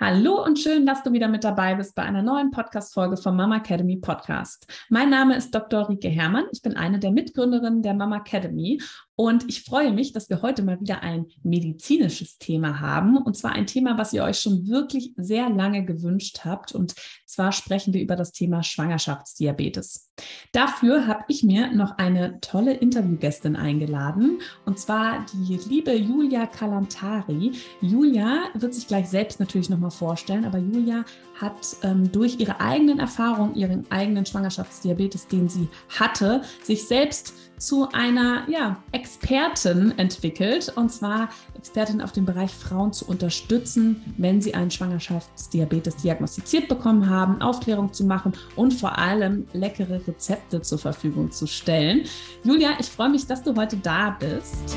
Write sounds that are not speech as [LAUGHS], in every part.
Hallo und schön, dass du wieder mit dabei bist bei einer neuen Podcast-Folge vom Mama Academy Podcast. Mein Name ist Dr. Rike Herrmann. Ich bin eine der Mitgründerinnen der Mama Academy und ich freue mich, dass wir heute mal wieder ein medizinisches Thema haben. Und zwar ein Thema, was ihr euch schon wirklich sehr lange gewünscht habt. Und zwar sprechen wir über das Thema Schwangerschaftsdiabetes. Dafür habe ich mir noch eine tolle Interviewgästin eingeladen. Und zwar die liebe Julia Kalantari. Julia wird sich gleich selbst natürlich nochmal vorstellen, aber Julia hat ähm, durch ihre eigenen Erfahrungen, ihren eigenen Schwangerschaftsdiabetes, den sie hatte, sich selbst zu einer ja, Expertin entwickelt. Und zwar Expertin auf dem Bereich Frauen zu unterstützen, wenn sie einen Schwangerschaftsdiabetes diagnostiziert bekommen haben, Aufklärung zu machen und vor allem leckere Rezepte zur Verfügung zu stellen. Julia, ich freue mich, dass du heute da bist.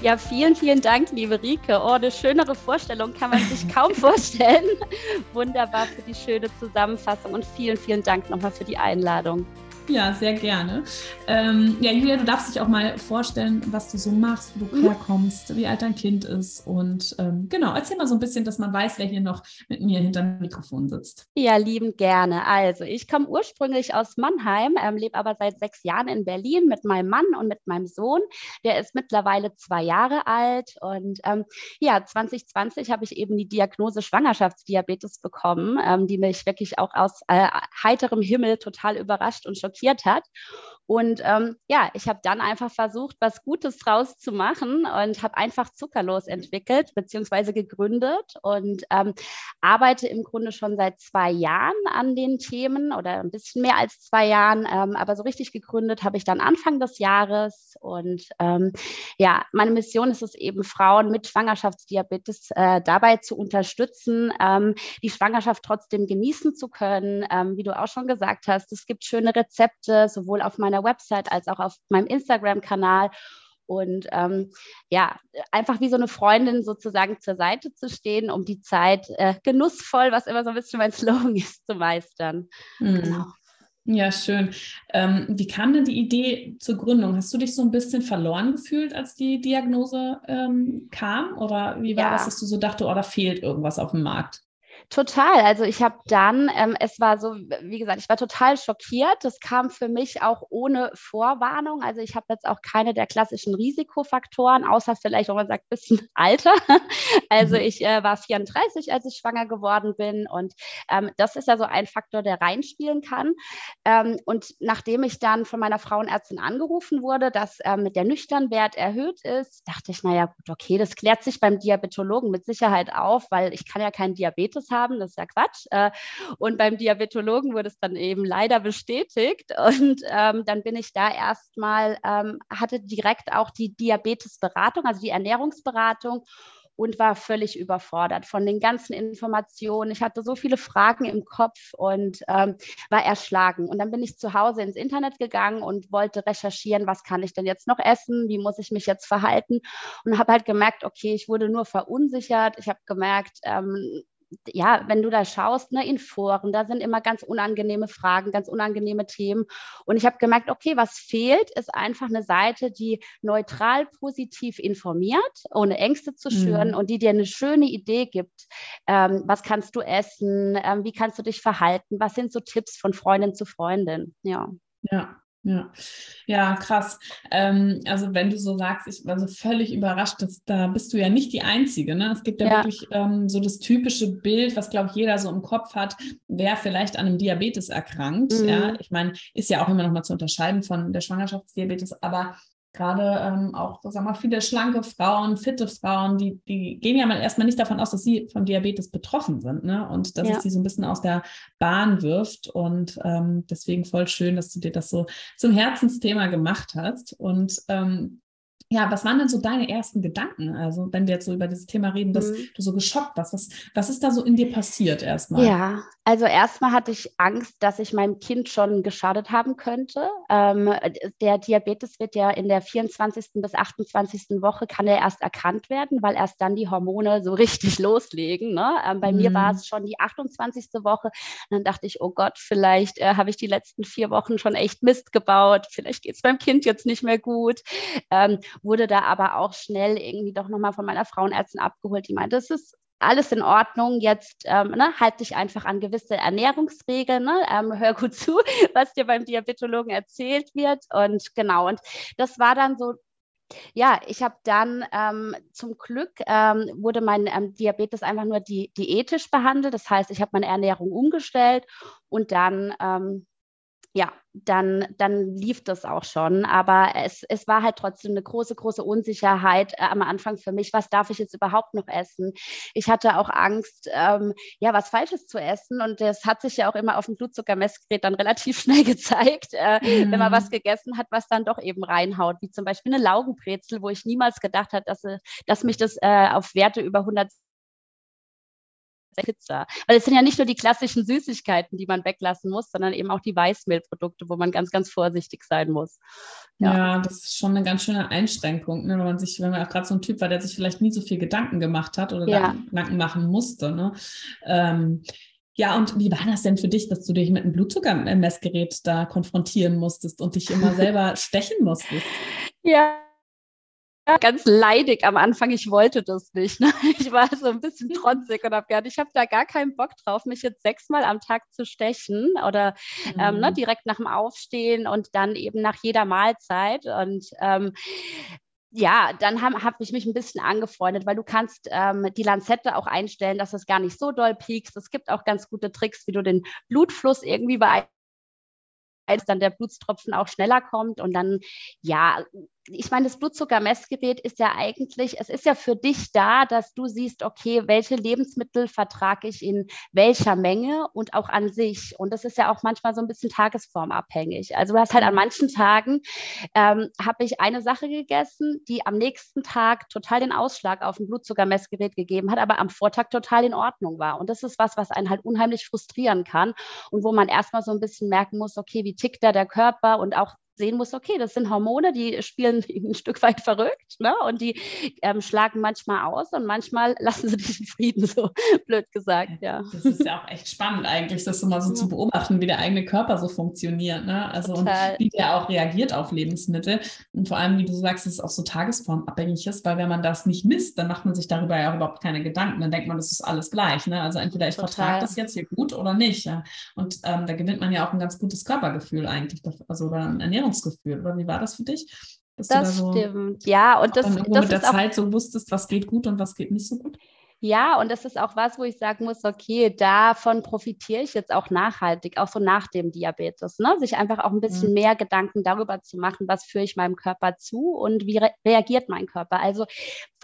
Ja, vielen, vielen Dank, liebe Rike. Oh, eine schönere Vorstellung kann man sich kaum [LAUGHS] vorstellen. Wunderbar für die schöne Zusammenfassung und vielen, vielen Dank nochmal für die Einladung. Ja, sehr gerne. Ähm, ja, Julia, du darfst dich auch mal vorstellen, was du so machst, wo du mhm. herkommst, wie alt dein Kind ist. Und ähm, genau, erzähl mal so ein bisschen, dass man weiß, wer hier noch mit mir hinter dem Mikrofon sitzt. Ja, liebend gerne. Also, ich komme ursprünglich aus Mannheim, ähm, lebe aber seit sechs Jahren in Berlin mit meinem Mann und mit meinem Sohn. Der ist mittlerweile zwei Jahre alt. Und ähm, ja, 2020 habe ich eben die Diagnose Schwangerschaftsdiabetes bekommen, ähm, die mich wirklich auch aus äh, heiterem Himmel total überrascht und schockiert schockiert hat. Und ähm, ja, ich habe dann einfach versucht, was Gutes draus zu machen und habe einfach Zuckerlos entwickelt bzw. gegründet und ähm, arbeite im Grunde schon seit zwei Jahren an den Themen oder ein bisschen mehr als zwei Jahren. Ähm, aber so richtig gegründet habe ich dann Anfang des Jahres. Und ähm, ja, meine Mission ist es eben, Frauen mit Schwangerschaftsdiabetes äh, dabei zu unterstützen, ähm, die Schwangerschaft trotzdem genießen zu können. Ähm, wie du auch schon gesagt hast, es gibt schöne Rezepte, sowohl auf meiner meiner Website als auch auf meinem Instagram-Kanal. Und ähm, ja, einfach wie so eine Freundin sozusagen zur Seite zu stehen, um die Zeit äh, genussvoll, was immer so ein bisschen mein Slogan [LAUGHS] ist, zu meistern. Mhm. Genau. Ja, schön. Ähm, wie kam denn die Idee zur Gründung? Hast du dich so ein bisschen verloren gefühlt, als die Diagnose ähm, kam? Oder wie war ja. das, dass du so dachte, oh, da fehlt irgendwas auf dem Markt? Total. Also ich habe dann, ähm, es war so, wie gesagt, ich war total schockiert. Das kam für mich auch ohne Vorwarnung. Also ich habe jetzt auch keine der klassischen Risikofaktoren, außer vielleicht, wenn man sagt, bisschen [LAUGHS] Alter. Also mhm. ich äh, war 34, als ich schwanger geworden bin. Und ähm, das ist ja so ein Faktor, der reinspielen kann. Ähm, und nachdem ich dann von meiner Frauenärztin angerufen wurde, dass ähm, der Nüchternwert erhöht ist, dachte ich, naja, gut, okay, das klärt sich beim Diabetologen mit Sicherheit auf, weil ich kann ja keinen Diabetes haben haben, das ist ja Quatsch. Äh, und beim Diabetologen wurde es dann eben leider bestätigt. [LAUGHS] Und ähm, dann bin ich da erstmal, ähm, hatte direkt auch die Diabetesberatung, also die Ernährungsberatung und war völlig überfordert von den ganzen Informationen. Ich hatte so viele Fragen im Kopf und ähm, war erschlagen. Und dann bin ich zu Hause ins Internet gegangen und wollte recherchieren, was kann ich denn jetzt noch essen, wie muss ich mich jetzt verhalten und habe halt gemerkt, okay, ich wurde nur verunsichert. Ich habe gemerkt, ähm, ja, wenn du da schaust, ne, in Foren, da sind immer ganz unangenehme Fragen, ganz unangenehme Themen. Und ich habe gemerkt, okay, was fehlt, ist einfach eine Seite, die neutral positiv informiert, ohne Ängste zu schüren mhm. und die dir eine schöne Idee gibt. Ähm, was kannst du essen? Ähm, wie kannst du dich verhalten? Was sind so Tipps von Freundin zu Freundin? Ja. Ja, ja, ja, krass. Ähm, also wenn du so sagst, ich war so völlig überrascht, dass da bist du ja nicht die Einzige. Ne? Es gibt ja, ja. wirklich ähm, so das typische Bild, was glaube ich jeder so im Kopf hat, wer vielleicht an einem Diabetes erkrankt. Mhm. Ja, ich meine, ist ja auch immer noch mal zu unterscheiden von der Schwangerschaftsdiabetes, aber gerade ähm, auch, sag mal, viele schlanke Frauen, fitte Frauen, die, die gehen ja mal erstmal nicht davon aus, dass sie von Diabetes betroffen sind, ne? Und dass ja. es sie so ein bisschen aus der Bahn wirft. Und ähm, deswegen voll schön, dass du dir das so zum Herzensthema gemacht hast. Und ähm, ja, was waren denn so deine ersten Gedanken? Also, wenn wir jetzt so über dieses Thema reden, dass mhm. du so geschockt warst, was, was ist da so in dir passiert erstmal? Ja, also erstmal hatte ich Angst, dass ich meinem Kind schon geschadet haben könnte. Ähm, der Diabetes wird ja in der 24. bis 28. Woche kann er erst erkannt werden, weil erst dann die Hormone so [LAUGHS] richtig loslegen. Ne? Ähm, bei mhm. mir war mhm. es schon die 28. Woche. Dann dachte ich, oh Gott, vielleicht äh, habe ich die letzten vier Wochen schon echt Mist gebaut. Vielleicht geht es beim Kind jetzt nicht mehr gut. Ähm, wurde da aber auch schnell irgendwie doch nochmal von meiner Frauenärztin abgeholt, die meinte, das ist alles in Ordnung, jetzt ähm, ne, halt dich einfach an gewisse Ernährungsregeln, ne, ähm, hör gut zu, [LAUGHS] was dir beim Diabetologen erzählt wird und genau, und das war dann so ja, ich habe dann ähm, zum Glück ähm, wurde mein ähm, Diabetes einfach nur di diätisch behandelt. Das heißt, ich habe meine Ernährung umgestellt und dann ähm, ja, dann, dann lief das auch schon. Aber es, es war halt trotzdem eine große, große Unsicherheit äh, am Anfang für mich. Was darf ich jetzt überhaupt noch essen? Ich hatte auch Angst, ähm, ja, was Falsches zu essen. Und das hat sich ja auch immer auf dem Blutzuckermessgerät dann [LAUGHS] relativ schnell gezeigt, äh, mhm. wenn man was mhm. gegessen hat, was dann doch eben reinhaut. Wie zum Beispiel eine Laugenbrezel, wo ich niemals gedacht habe, dass, äh, dass mich das äh, auf Werte über 100 Pizza. Weil es sind ja nicht nur die klassischen Süßigkeiten, die man weglassen muss, sondern eben auch die Weißmehlprodukte, wo man ganz, ganz vorsichtig sein muss. Ja, ja das ist schon eine ganz schöne Einschränkung, ne? wenn man sich, wenn man auch gerade so ein Typ war, der sich vielleicht nie so viel Gedanken gemacht hat oder ja. Gedanken machen musste. Ne? Ähm, ja, und wie war das denn für dich, dass du dich mit einem Blutzuckermessgerät da konfrontieren musstest und dich immer selber [LAUGHS] stechen musstest? Ja, ganz leidig am Anfang. Ich wollte das nicht. Ne? [LAUGHS] Ich war so ein bisschen [LAUGHS] trotzig und habe gedacht, ich habe da gar keinen Bock drauf, mich jetzt sechsmal am Tag zu stechen oder mhm. ähm, ne, mhm. direkt nach dem Aufstehen und dann eben nach jeder Mahlzeit. Und ähm, ja, dann habe hab ich mich ein bisschen angefreundet, weil du kannst ähm, die Lanzette auch einstellen, dass es gar nicht so doll piekst. Es gibt auch ganz gute Tricks, wie du den Blutfluss irgendwie beeinflusst als dann der Blutstropfen auch schneller kommt und dann, ja, ich meine, das Blutzuckermessgerät ist ja eigentlich, es ist ja für dich da, dass du siehst, okay, welche Lebensmittel vertrage ich in welcher Menge und auch an sich. Und das ist ja auch manchmal so ein bisschen tagesformabhängig. Also du hast halt an mhm. manchen Tagen, ähm, habe ich eine Sache gegessen, die am nächsten Tag total den Ausschlag auf dem Blutzuckermessgerät gegeben hat, aber am Vortag total in Ordnung war. Und das ist was, was einen halt unheimlich frustrieren kann und wo man erstmal so ein bisschen merken muss, okay, wie tickt da der Körper und auch sehen muss, okay, das sind Hormone, die spielen [LAUGHS] ein Stück weit verrückt ne? und die ähm, schlagen manchmal aus und manchmal [LAUGHS] lassen sie dich in Frieden, so blöd gesagt, ja. Das ist ja auch echt spannend eigentlich, das mal so ja. zu beobachten, wie der eigene Körper so funktioniert, ne? also und wie der auch reagiert auf Lebensmittel und vor allem, wie du sagst, dass es auch so tagesformabhängig ist, weil wenn man das nicht misst, dann macht man sich darüber ja auch überhaupt keine Gedanken, dann denkt man, das ist alles gleich, ne? also entweder ich Total. vertrage das jetzt hier gut oder nicht ja? und ähm, da gewinnt man ja auch ein ganz gutes Körpergefühl eigentlich, also oder ein Ernährungs Ernährungsgefühl. Oder wie war das für dich? Dass das da so stimmt, ja. Und das, das mit der Zeit so wusstest, was geht gut und was geht nicht so gut? Ja, und das ist auch was, wo ich sagen muss, okay, davon profitiere ich jetzt auch nachhaltig, auch so nach dem Diabetes, ne? sich einfach auch ein bisschen mhm. mehr Gedanken darüber zu machen, was führe ich meinem Körper zu und wie re reagiert mein Körper. Also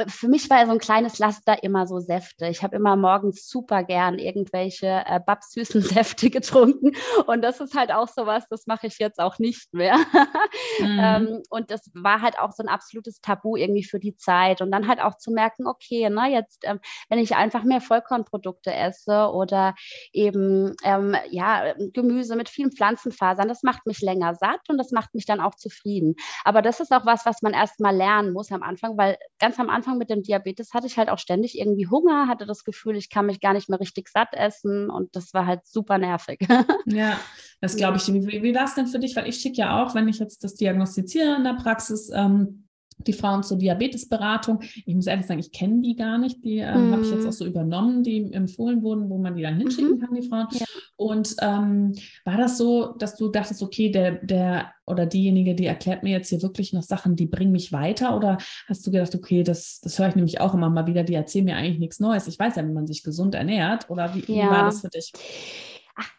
für mich war so ein kleines Laster immer so Säfte. Ich habe immer morgens super gern irgendwelche äh, babsüßen [LAUGHS] Säfte getrunken und das ist halt auch so was, das mache ich jetzt auch nicht mehr. [LAUGHS] mhm. ähm, und das war halt auch so ein absolutes Tabu irgendwie für die Zeit und dann halt auch zu merken, okay, ne, jetzt ähm, wenn ich einfach mehr Vollkornprodukte esse oder eben ähm, ja, Gemüse mit vielen Pflanzenfasern, das macht mich länger satt und das macht mich dann auch zufrieden. Aber das ist auch was, was man erst mal lernen muss am Anfang, weil ganz am Anfang mit dem Diabetes hatte ich halt auch ständig irgendwie Hunger, hatte das Gefühl, ich kann mich gar nicht mehr richtig satt essen und das war halt super nervig. [LAUGHS] Ja, das glaube ich. Wie, wie war es denn für dich? Weil ich schicke ja auch, wenn ich jetzt das diagnostiziere in der Praxis, ähm, die Frauen zur Diabetesberatung. Ich muss ehrlich sagen, ich kenne die gar nicht. Die äh, mm. habe ich jetzt mhm. auch so übernommen, die empfohlen wurden, wo man die dann hinschicken mm kann, die Frauen. Ja. Und ähm, war das so, dass du dachtest, okay, der, der oder diejenige, die erklärt mir jetzt hier wirklich noch Sachen, die bringen mich weiter? Oder hast du gedacht, okay, das, das höre ich nämlich auch immer mal wieder, die erzählen mir eigentlich nichts Neues. Ich weiß ja, wie man sich gesund ernährt. Oder wie, ja. wie war das für dich?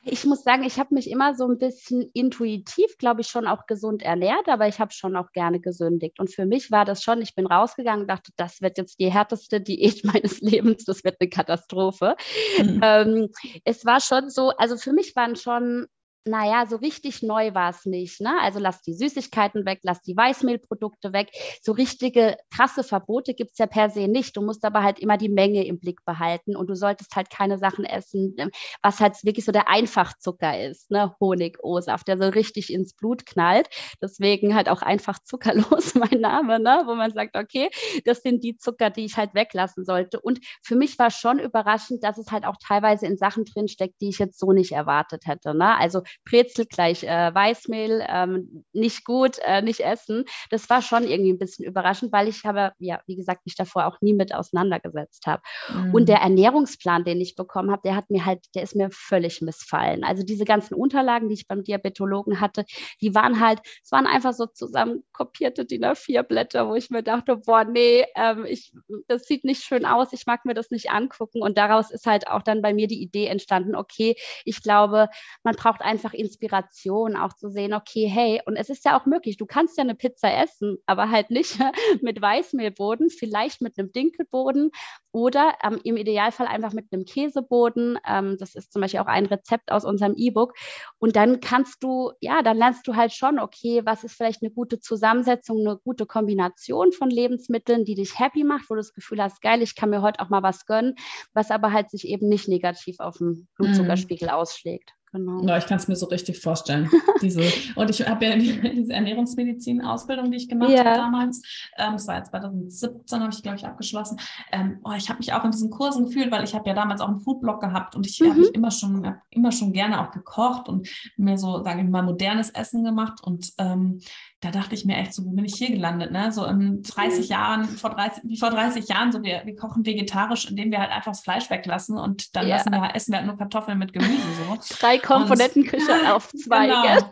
Ich muss sagen, ich habe mich immer so ein bisschen intuitiv, glaube ich, schon auch gesund ernährt, aber ich habe schon auch gerne gesündigt. Und für mich war das schon, ich bin rausgegangen und dachte, das wird jetzt die härteste Diät [LAUGHS] meines Lebens, das wird eine Katastrophe. Mhm. Ähm, es war schon so, also für mich waren schon naja, so richtig neu war es nicht. Ne? Also lass die Süßigkeiten weg, lass die Weißmehlprodukte weg. So richtige krasse Verbote gibt es ja per se nicht. Du musst aber halt immer die Menge im Blick behalten und du solltest halt keine Sachen essen, ähm, was halt wirklich so der Einfachzucker ist, ne? Honig, O-Saft, der so richtig ins Blut knallt. Deswegen halt auch einfach zuckerlos [LAUGHS] mein Name, ne? wo man sagt, okay, das sind die Zucker, die ich halt weglassen sollte. Und für mich war schon überraschend, dass es halt auch teilweise in Sachen drinsteckt, die ich jetzt so nicht erwartet hätte. Ne? Also Brezel gleich äh, Weißmehl, ähm, nicht gut, äh, nicht essen. Das war schon irgendwie ein bisschen überraschend, weil ich habe, ja, wie gesagt, mich davor auch nie mit auseinandergesetzt habe. Mhm. Und der Ernährungsplan, den ich bekommen habe, der hat mir halt, der ist mir völlig missfallen. Also diese ganzen Unterlagen, die ich beim Diabetologen hatte, die waren halt, es waren einfach so zusammen kopierte DIN A4 Blätter, wo ich mir dachte, boah, nee, ähm, ich, das sieht nicht schön aus, ich mag mir das nicht angucken. Und daraus ist halt auch dann bei mir die Idee entstanden, okay, ich glaube, man braucht einfach einfach Inspiration, auch zu sehen, okay, hey, und es ist ja auch möglich, du kannst ja eine Pizza essen, aber halt nicht [LAUGHS] mit Weißmehlboden, vielleicht mit einem Dinkelboden oder ähm, im Idealfall einfach mit einem Käseboden. Ähm, das ist zum Beispiel auch ein Rezept aus unserem E-Book. Und dann kannst du, ja, dann lernst du halt schon, okay, was ist vielleicht eine gute Zusammensetzung, eine gute Kombination von Lebensmitteln, die dich happy macht, wo du das Gefühl hast, geil, ich kann mir heute auch mal was gönnen, was aber halt sich eben nicht negativ auf dem Blutzuckerspiegel mm. ausschlägt. Genau. Ja, ich kann es mir so richtig vorstellen. [LAUGHS] diese, und ich habe ja die, diese Ernährungsmedizin-Ausbildung, die ich gemacht ja. habe damals. Ähm, das war jetzt 2017, habe ich, glaube ich, abgeschlossen. Ähm, oh, ich habe mich auch in diesen Kursen gefühlt, weil ich habe ja damals auch einen Foodblog gehabt und ich mhm. habe mich immer schon, immer schon gerne auch gekocht und mir so, sage ich mal, modernes Essen gemacht. Und ähm, da dachte ich mir echt so, wo bin ich hier gelandet, ne? So in 30 mhm. Jahren, vor 30, wie vor 30 Jahren, so wir, wir kochen vegetarisch, indem wir halt einfach das Fleisch weglassen und dann ja. lassen wir, essen wir halt nur Kartoffeln mit Gemüse. So. Drei Komponentenküche auf [LAUGHS] zwei. Genau.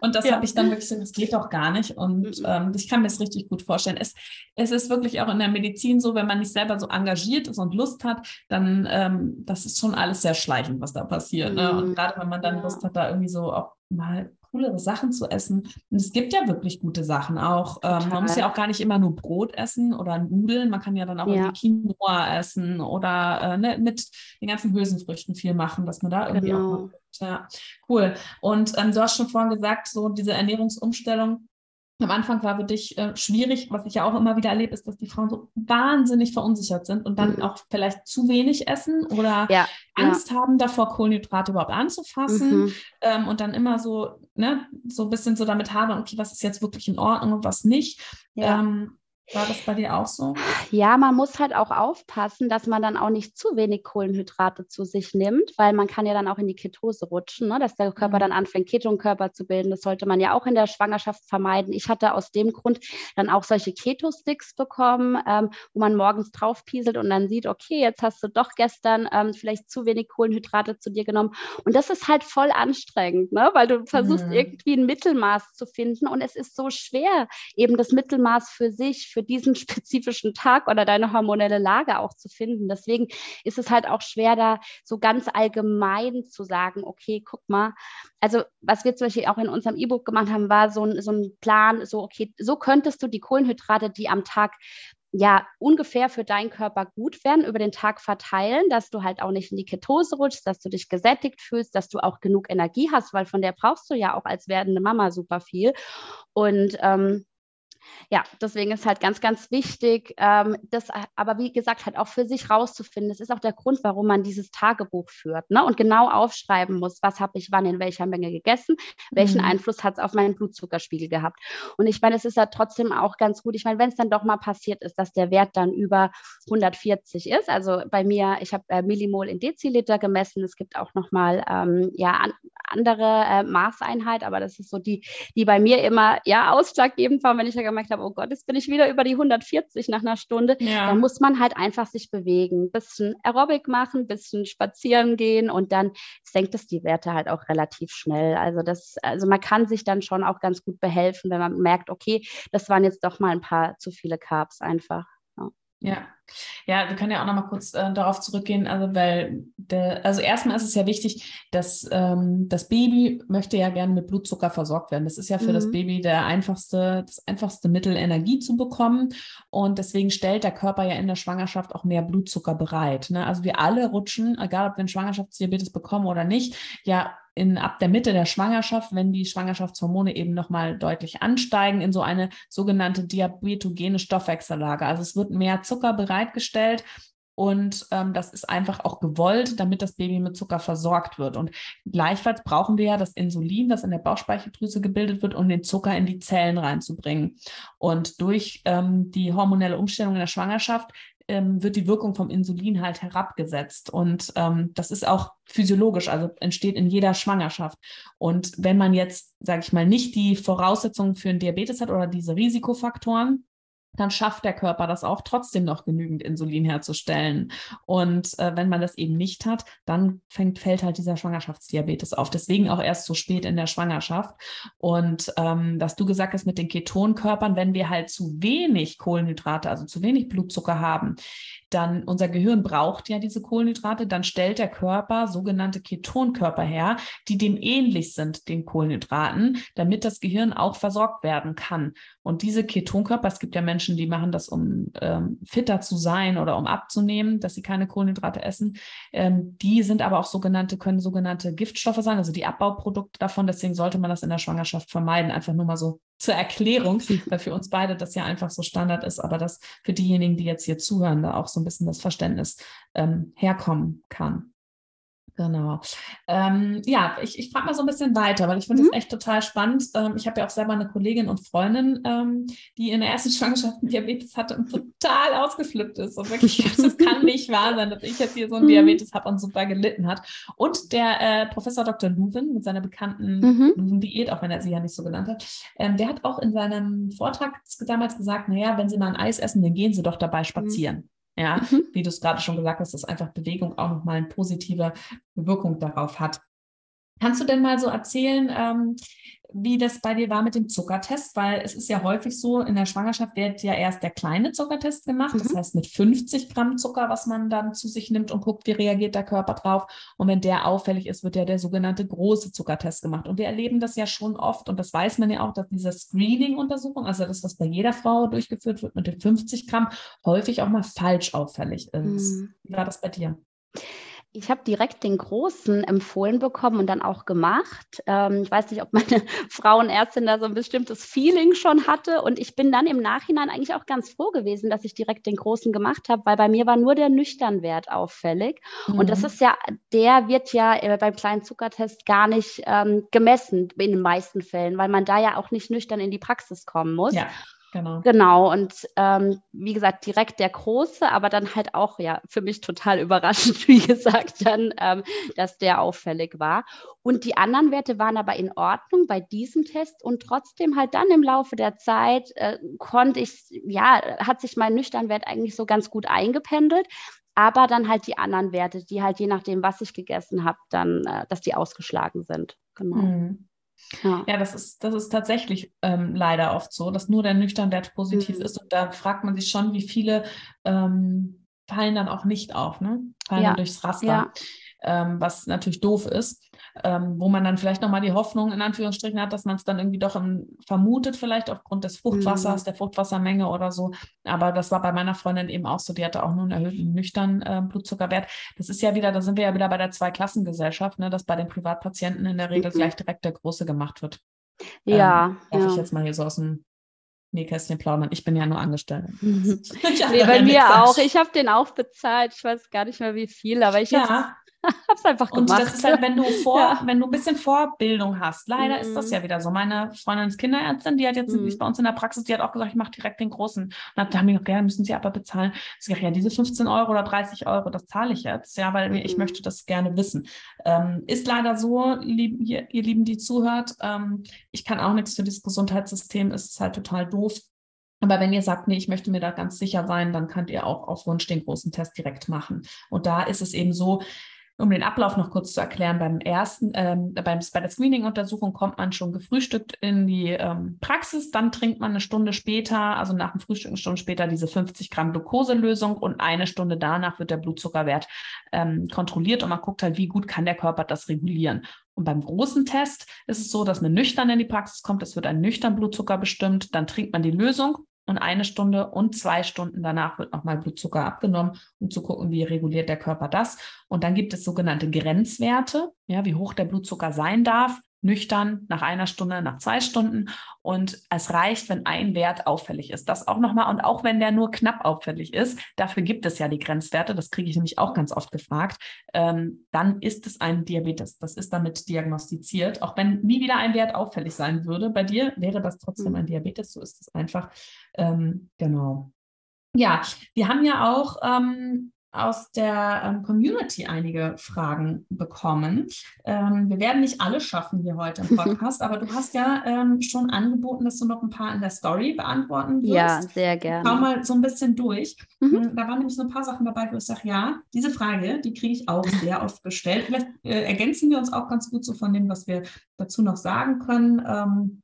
Und das ja. habe ich dann wirklich so, das geht doch gar nicht. Und mhm. ähm, ich kann mir das richtig gut vorstellen. Es, es ist wirklich auch in der Medizin so, wenn man nicht selber so engagiert ist und Lust hat, dann ähm, das ist schon alles sehr schleichend, was da passiert. Mhm. Ne? Und mhm. gerade wenn man dann Lust hat, da irgendwie so auch mal coolere Sachen zu essen. Und es gibt ja wirklich gute Sachen auch. Ähm, man muss ja auch gar nicht immer nur Brot essen oder Nudeln. Man kann ja dann auch ja. Quinoa essen oder äh, ne, mit den ganzen Hülsenfrüchten viel machen, dass man da irgendwie genau. auch. Ja, cool. Und ähm, du hast schon vorhin gesagt, so diese Ernährungsumstellung, am Anfang war für dich äh, schwierig, was ich ja auch immer wieder erlebe, ist, dass die Frauen so wahnsinnig verunsichert sind und dann mhm. auch vielleicht zu wenig essen oder ja, Angst ja. haben davor, Kohlenhydrate überhaupt anzufassen mhm. ähm, und dann immer so, ne, so ein bisschen so damit haben, okay, was ist jetzt wirklich in Ordnung und was nicht. Ja. Ähm, war das bei dir auch so? Ja, man muss halt auch aufpassen, dass man dann auch nicht zu wenig Kohlenhydrate zu sich nimmt, weil man kann ja dann auch in die Ketose rutschen, ne? dass der Körper mhm. dann anfängt, Ketonkörper zu bilden. Das sollte man ja auch in der Schwangerschaft vermeiden. Ich hatte aus dem Grund dann auch solche Keto-Sticks bekommen, ähm, wo man morgens drauf pieselt und dann sieht, okay, jetzt hast du doch gestern ähm, vielleicht zu wenig Kohlenhydrate zu dir genommen. Und das ist halt voll anstrengend, ne? weil du versuchst mhm. irgendwie ein Mittelmaß zu finden und es ist so schwer, eben das Mittelmaß für sich, für diesen [LAUGHS] spezifischen Tag oder deine hormonelle Lage auch zu finden. Deswegen ist es halt auch schwer, da so ganz allgemein zu sagen, okay, guck mal. Also was wir zum Beispiel auch in unserem E-Book gemacht haben, war so ein, so ein Plan, so, okay, so könntest du die Kohlenhydrate, die am Tag ja ungefähr für deinen Körper gut werden, über den Tag verteilen, dass du halt auch nicht in die Ketose rutschst, dass du dich gesättigt fühlst, dass du auch genug Energie hast, weil von der brauchst du ja auch als werdende Mama super viel. Und ähm, ja, deswegen ist halt ganz, ganz wichtig, ähm, das aber wie gesagt halt auch für sich rauszufinden. Das ist auch der Grund, warum man dieses Tagebuch führt ne? und genau aufschreiben muss, was habe ich wann in welcher Menge gegessen, welchen mhm. Einfluss hat es auf meinen Blutzuckerspiegel gehabt. Und ich meine, es ist ja trotzdem auch ganz gut. Ich meine, wenn es dann doch mal passiert ist, dass der Wert dann über 140 ist, also bei mir, ich habe äh, Millimol in Deziliter gemessen. Es gibt auch nochmal ähm, ja, an, andere äh, Maßeinheit, aber das ist so die, die bei mir immer ja ausschlaggebend war, wenn ich ja gemerkt habe, oh Gott, jetzt bin ich wieder über die 140 nach einer Stunde. Ja. Dann muss man halt einfach sich bewegen, ein bisschen Aerobic machen, ein bisschen spazieren gehen und dann senkt es die Werte halt auch relativ schnell. Also das, also man kann sich dann schon auch ganz gut behelfen, wenn man merkt, okay, das waren jetzt doch mal ein paar zu viele Carbs einfach. Ja, Ja, wir können ja auch noch mal kurz äh, darauf zurückgehen, also weil der, also erstmal ist es ja wichtig, dass ähm, das Baby möchte ja gerne mit Blutzucker versorgt werden. Das ist ja für mhm. das Baby der einfachste, das einfachste Mittel, Energie zu bekommen. Und deswegen stellt der Körper ja in der Schwangerschaft auch mehr Blutzucker bereit. Ne? Also wir alle rutschen, egal ob wir einen Schwangerschaftsdiabetes bekommen oder nicht, ja in, ab der Mitte der Schwangerschaft, wenn die Schwangerschaftshormone eben nochmal deutlich ansteigen, in so eine sogenannte diabetogene Stoffwechsellage. Also es wird mehr Zucker bereitgestellt und ähm, das ist einfach auch gewollt, damit das Baby mit Zucker versorgt wird. Und gleichfalls brauchen wir ja das Insulin, das in der Bauchspeicheldrüse gebildet wird, um den Zucker in die Zellen reinzubringen. Und durch ähm, die hormonelle Umstellung in der Schwangerschaft ähm, wird die Wirkung vom Insulin halt herabgesetzt. Und ähm, das ist auch physiologisch, also entsteht in jeder Schwangerschaft. Und wenn man jetzt, sage ich mal, nicht die Voraussetzungen für einen Diabetes hat oder diese Risikofaktoren, dann schafft der Körper das auch trotzdem noch genügend Insulin herzustellen. Und äh, wenn man das eben nicht hat, dann fängt, fällt halt dieser Schwangerschaftsdiabetes auf. Deswegen auch erst so spät in der Schwangerschaft. Und ähm, was du gesagt hast mit den Ketonkörpern, wenn wir halt zu wenig Kohlenhydrate, also zu wenig Blutzucker haben, dann unser Gehirn braucht ja diese Kohlenhydrate, dann stellt der Körper sogenannte Ketonkörper her, die dem ähnlich sind, den Kohlenhydraten, damit das Gehirn auch versorgt werden kann. Und diese Ketonkörper, es gibt ja Menschen, die machen das, um ähm, fitter zu sein oder um abzunehmen, dass sie keine Kohlenhydrate essen. Ähm, die sind aber auch sogenannte, können sogenannte Giftstoffe sein, also die Abbauprodukte davon. Deswegen sollte man das in der Schwangerschaft vermeiden. Einfach nur mal so zur Erklärung, weil für uns beide das ja einfach so Standard ist, aber dass für diejenigen, die jetzt hier zuhören, da auch so ein bisschen das Verständnis ähm, herkommen kann. Genau. Ähm, ja, ich, ich frage mal so ein bisschen weiter, weil ich finde mhm. das echt total spannend. Ähm, ich habe ja auch selber eine Kollegin und Freundin, ähm, die in der ersten [LAUGHS] Schwangerschaft Diabetes hatte und total ausgeflippt ist. Und wirklich, das kann [LAUGHS] nicht wahr sein, dass ich jetzt hier so einen mhm. Diabetes habe und super gelitten hat. Und der äh, Professor Dr. Luven mit seiner bekannten mhm. Luven-Diät, auch wenn er sie ja nicht so genannt hat, ähm, der hat auch in seinem Vortrag damals gesagt, naja, wenn Sie mal ein Eis essen, dann gehen Sie doch dabei mhm. spazieren. Ja, mhm. wie du es gerade schon gesagt hast, dass einfach Bewegung auch nochmal eine positive Wirkung darauf hat. Kannst du denn mal so erzählen, ähm, wie das bei dir war mit dem Zuckertest? Weil es ist ja häufig so, in der Schwangerschaft wird ja erst der kleine Zuckertest gemacht, mhm. das heißt mit 50 Gramm Zucker, was man dann zu sich nimmt und guckt, wie reagiert der Körper drauf. Und wenn der auffällig ist, wird ja der sogenannte große Zuckertest gemacht. Und wir erleben das ja schon oft und das weiß man ja auch, dass diese Screening-Untersuchung, also das, was bei jeder Frau durchgeführt wird mit den 50 Gramm, häufig auch mal falsch auffällig ist. Mhm. Wie war das bei dir? Ich habe direkt den Großen empfohlen bekommen und dann auch gemacht. Ähm, ich weiß nicht, ob meine [LAUGHS] Frauenärztin da so ein bestimmtes Feeling schon hatte. Und ich bin dann im Nachhinein eigentlich auch ganz froh gewesen, dass ich direkt den Großen gemacht habe, weil bei mir war nur der Nüchternwert auffällig. Mhm. Und das mhm. ist ja, der wird ja äh, beim kleinen Zuckertest gar nicht ähm, gemessen in den meisten Fällen, weil man da ja auch nicht nüchtern in die Praxis kommen muss. Ja. Genau. Genau. Und ähm, wie gesagt, direkt der Große, aber dann halt auch ja für mich total [LAUGHS] überraschend, wie gesagt, dann, ähm, dass der auffällig war. Und die anderen Werte waren aber in Ordnung bei diesem Test und trotzdem halt dann im Laufe der Zeit äh, konnte ich, ja, hat sich mein Nüchternwert eigentlich so ganz gut eingependelt. Aber dann halt die anderen Werte, die halt je nachdem, was ich gegessen habe, dann, äh, dass die ausgeschlagen sind. Genau. Mhm. Ja. ja, das ist, das ist tatsächlich ähm, leider oft so, dass nur der Nüchternwert positiv mhm. ist. Und da fragt man sich schon, wie viele ähm, fallen dann auch nicht auf, ne? fallen ja. durchs Raster. Ja ähm, was natürlich doof ist, ähm, wo man dann vielleicht nochmal die Hoffnung in Anführungsstrichen hat, dass man es dann irgendwie doch im, vermutet, vielleicht aufgrund des Fruchtwassers, mhm. der Fruchtwassermenge oder so. Aber das war bei meiner Freundin eben auch so, die hatte auch nur einen erhöhten nüchtern äh, Blutzuckerwert. Das ist ja wieder, da sind wir ja wieder bei der Zweiklassengesellschaft, ne, dass bei den Privatpatienten in der Regel mhm. gleich direkt der Große gemacht wird. Ja. Ähm, darf ja. ich jetzt mal hier so aus dem Nähkästchen plaudern. Ich bin ja nur Angestellte. Mhm. [LAUGHS] nee, bei mir auch. Ich habe den auch bezahlt. Ich weiß gar nicht mehr wie viel, aber ich ja. [LAUGHS] Hab's einfach gemacht. Und das ist halt, wenn du [LAUGHS] vor, ja. wenn du ein bisschen Vorbildung hast. Leider mhm. ist das mhm. ja wieder so. Meine Freundin ist Kinderärztin, die hat jetzt mhm. bei uns in der Praxis, die hat auch gesagt, ich mache direkt den großen. Und da haben wir gesagt, ja, müssen sie aber bezahlen. Ich sage, ja, diese 15 Euro oder 30 Euro, das zahle ich jetzt, ja, weil mhm. ich möchte das gerne wissen. Ähm, ist leider so, lieb, ihr, ihr Lieben, die zuhört. Ähm, ich kann auch nichts für dieses Gesundheitssystem, es ist halt total doof. Aber wenn ihr sagt, nee, ich möchte mir da ganz sicher sein, dann könnt ihr auch auf Wunsch den großen Test direkt machen. Und da ist es eben so, Um den Ablauf noch kurz zu erklären, beim ersten, ähm, beim, bei der Screening-Untersuchung kommt man schon gefrühstückt in die ähm, Praxis, dann trinkt man eine Stunde später, also nach dem Frühstück eine Stunde später diese 50 Gramm Glukoselösung und eine Stunde danach wird der Blutzuckerwert ähm, kontrolliert und man guckt halt, wie gut kann der Körper das regulieren. Und beim großen Test ist es so, dass man nüchtern in die Praxis kommt, es wird ein nüchtern Blutzucker bestimmt, dann trinkt man die Lösung und eine Stunde und zwei Stunden danach wird nochmal Blutzucker abgenommen, um zu gucken, wie reguliert der Körper das. Und dann gibt es sogenannte Grenzwerte, ja, wie hoch der Blutzucker sein darf nüchtern, nach einer Stunde, nach zwei Stunden. Und es reicht, wenn ein Wert auffällig ist. Das auch nochmal. Und auch wenn der nur knapp auffällig ist, dafür gibt es ja die Grenzwerte, das kriege ich nämlich auch ganz oft gefragt, ähm, dann ist es ein Diabetes. Das ist damit diagnostiziert. Auch wenn nie wieder ein Wert auffällig sein würde, bei dir wäre das trotzdem mhm. ein Diabetes. So ist es einfach. Ähm, genau. Ja, wir haben ja auch ähm, aus der ähm, Community einige Fragen bekommen. Ähm, wir werden nicht alle schaffen hier heute im [LAUGHS] Podcast, aber du hast ja ähm, schon angeboten, dass du noch ein paar in der Story beantworten wirst. Ja, sehr gerne. Schau mal so ein bisschen durch. Mhm. Hm, da waren nämlich so ein paar Sachen dabei, wo ich sage, ja, diese Frage, die kriege ich auch [LAUGHS] sehr oft gestellt. Vielleicht äh, ergänzen wir uns auch ganz gut so von dem, was wir dazu noch sagen können.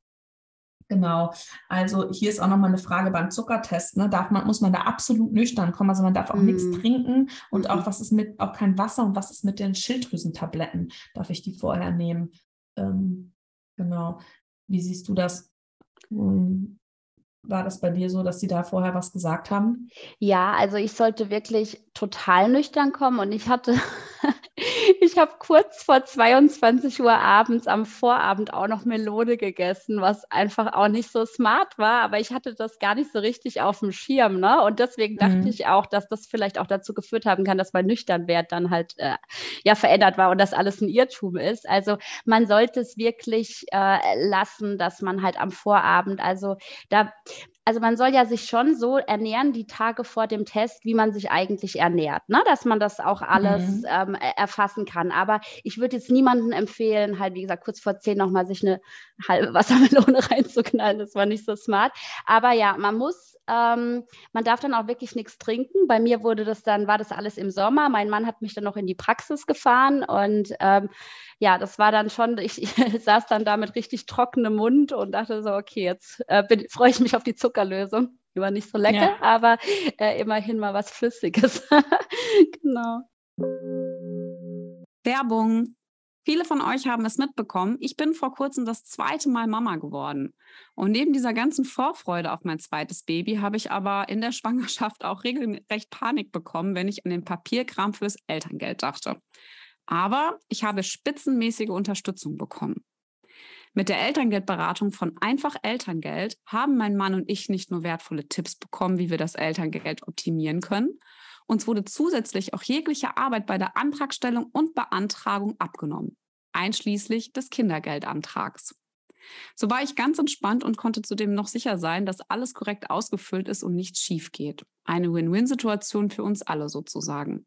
Genau. Also hier ist auch nochmal eine Frage beim Zuckertest. Ne? Darf man, muss man da absolut nüchtern kommen? Also man darf auch mm. nichts trinken und mm. auch was ist mit, auch kein Wasser und was ist mit den Schilddrüsentabletten? Darf ich die vorher nehmen? Ähm, genau. Wie siehst du das? Hm, war das bei dir so, dass sie da vorher was gesagt haben? Ja, also ich sollte wirklich total nüchtern kommen und ich hatte [LAUGHS] ich habe kurz vor 22 Uhr abends am Vorabend auch noch Melone gegessen, was einfach auch nicht so smart war, aber ich hatte das gar nicht so richtig auf dem Schirm, ne? Und deswegen dachte mhm. ich auch, dass das vielleicht auch dazu geführt haben kann, dass mein Nüchternwert dann halt äh, ja verändert war und das alles ein Irrtum ist. Also man sollte es wirklich äh, lassen, dass man halt am Vorabend, also da also man soll ja sich schon so ernähren, die Tage vor dem Test, wie man sich eigentlich ernährt, ne? dass man das auch alles mhm. ähm, erfassen kann. Aber ich würde jetzt niemandem empfehlen, halt, wie gesagt, kurz vor zehn nochmal sich eine halbe Wassermelone [LAUGHS] reinzuknallen. Das war nicht so smart. Aber ja, man muss ähm, man darf dann auch wirklich nichts trinken. Bei mir wurde das dann, war das alles im Sommer. Mein Mann hat mich dann noch in die Praxis gefahren und ähm, ja, das war dann schon, ich, [LAUGHS] ich, saß dann da mit richtig trockenem Mund und dachte so, okay, jetzt äh, freue ich mich auf die Zuckerlösung. Die war nicht so lecker, ja. aber äh, immerhin mal was Flüssiges. [LAUGHS] genau. Werbung. Viele von euch haben es mitbekommen. Ich bin vor kurzem das zweite Mal Mama geworden. Und neben dieser ganzen Vorfreude auf mein zweites Baby habe ich aber in der Schwangerschaft auch regelrecht Panik bekommen, wenn ich an den Papierkram fürs Elterngeld dachte. Aber ich habe spitzenmäßige Unterstützung bekommen. Mit der Elterngeldberatung von Einfach Elterngeld haben mein Mann und ich nicht nur wertvolle Tipps bekommen, wie wir das Elterngeld optimieren können, uns wurde zusätzlich auch jegliche Arbeit bei der Antragstellung und Beantragung abgenommen, einschließlich des Kindergeldantrags. So war ich ganz entspannt und konnte zudem noch sicher sein, dass alles korrekt ausgefüllt ist und nichts schief geht. Eine Win-Win-Situation für uns alle sozusagen.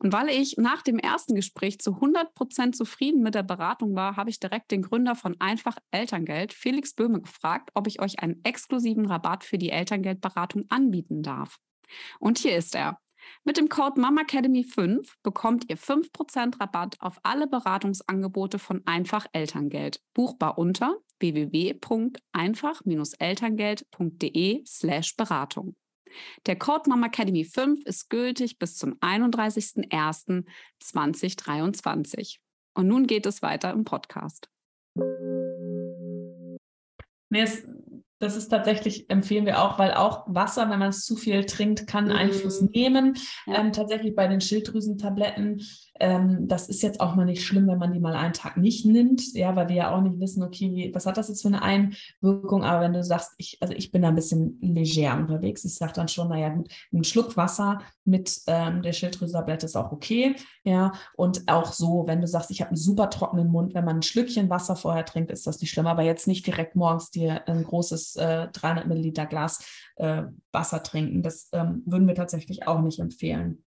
Und weil ich nach dem ersten Gespräch zu 100 Prozent zufrieden mit der Beratung war, habe ich direkt den Gründer von Einfach Elterngeld, Felix Böhme, gefragt, ob ich euch einen exklusiven Rabatt für die Elterngeldberatung anbieten darf. Und hier ist er. Mit dem Code MAMAcademy5 bekommt ihr 5% Rabatt auf alle Beratungsangebote von Einfach Elterngeld. Buchbar unter www.einfach-elterngeld.de slash Beratung. Der Code MAMAcademy5 ist gültig bis zum 31.01.2023. Und nun geht es weiter im Podcast. Mir das ist tatsächlich, empfehlen wir auch, weil auch Wasser, wenn man es zu viel trinkt, kann Einfluss mhm. nehmen. Ja. Ähm, tatsächlich bei den Schilddrüsentabletten ähm, das ist jetzt auch mal nicht schlimm, wenn man die mal einen Tag nicht nimmt, ja, weil wir ja auch nicht wissen, okay, was hat das jetzt für eine Einwirkung? Aber wenn du sagst, ich, also ich bin da ein bisschen leger unterwegs, ich sage dann schon, naja, gut, ein Schluck Wasser mit ähm, der Schilddrüsentablette ist auch okay, ja, und auch so, wenn du sagst, ich habe einen super trockenen Mund, wenn man ein Schlückchen Wasser vorher trinkt, ist das nicht schlimm, aber jetzt nicht direkt morgens dir ein großes äh, 300 Milliliter Glas äh, Wasser trinken, das ähm, würden wir tatsächlich auch nicht empfehlen.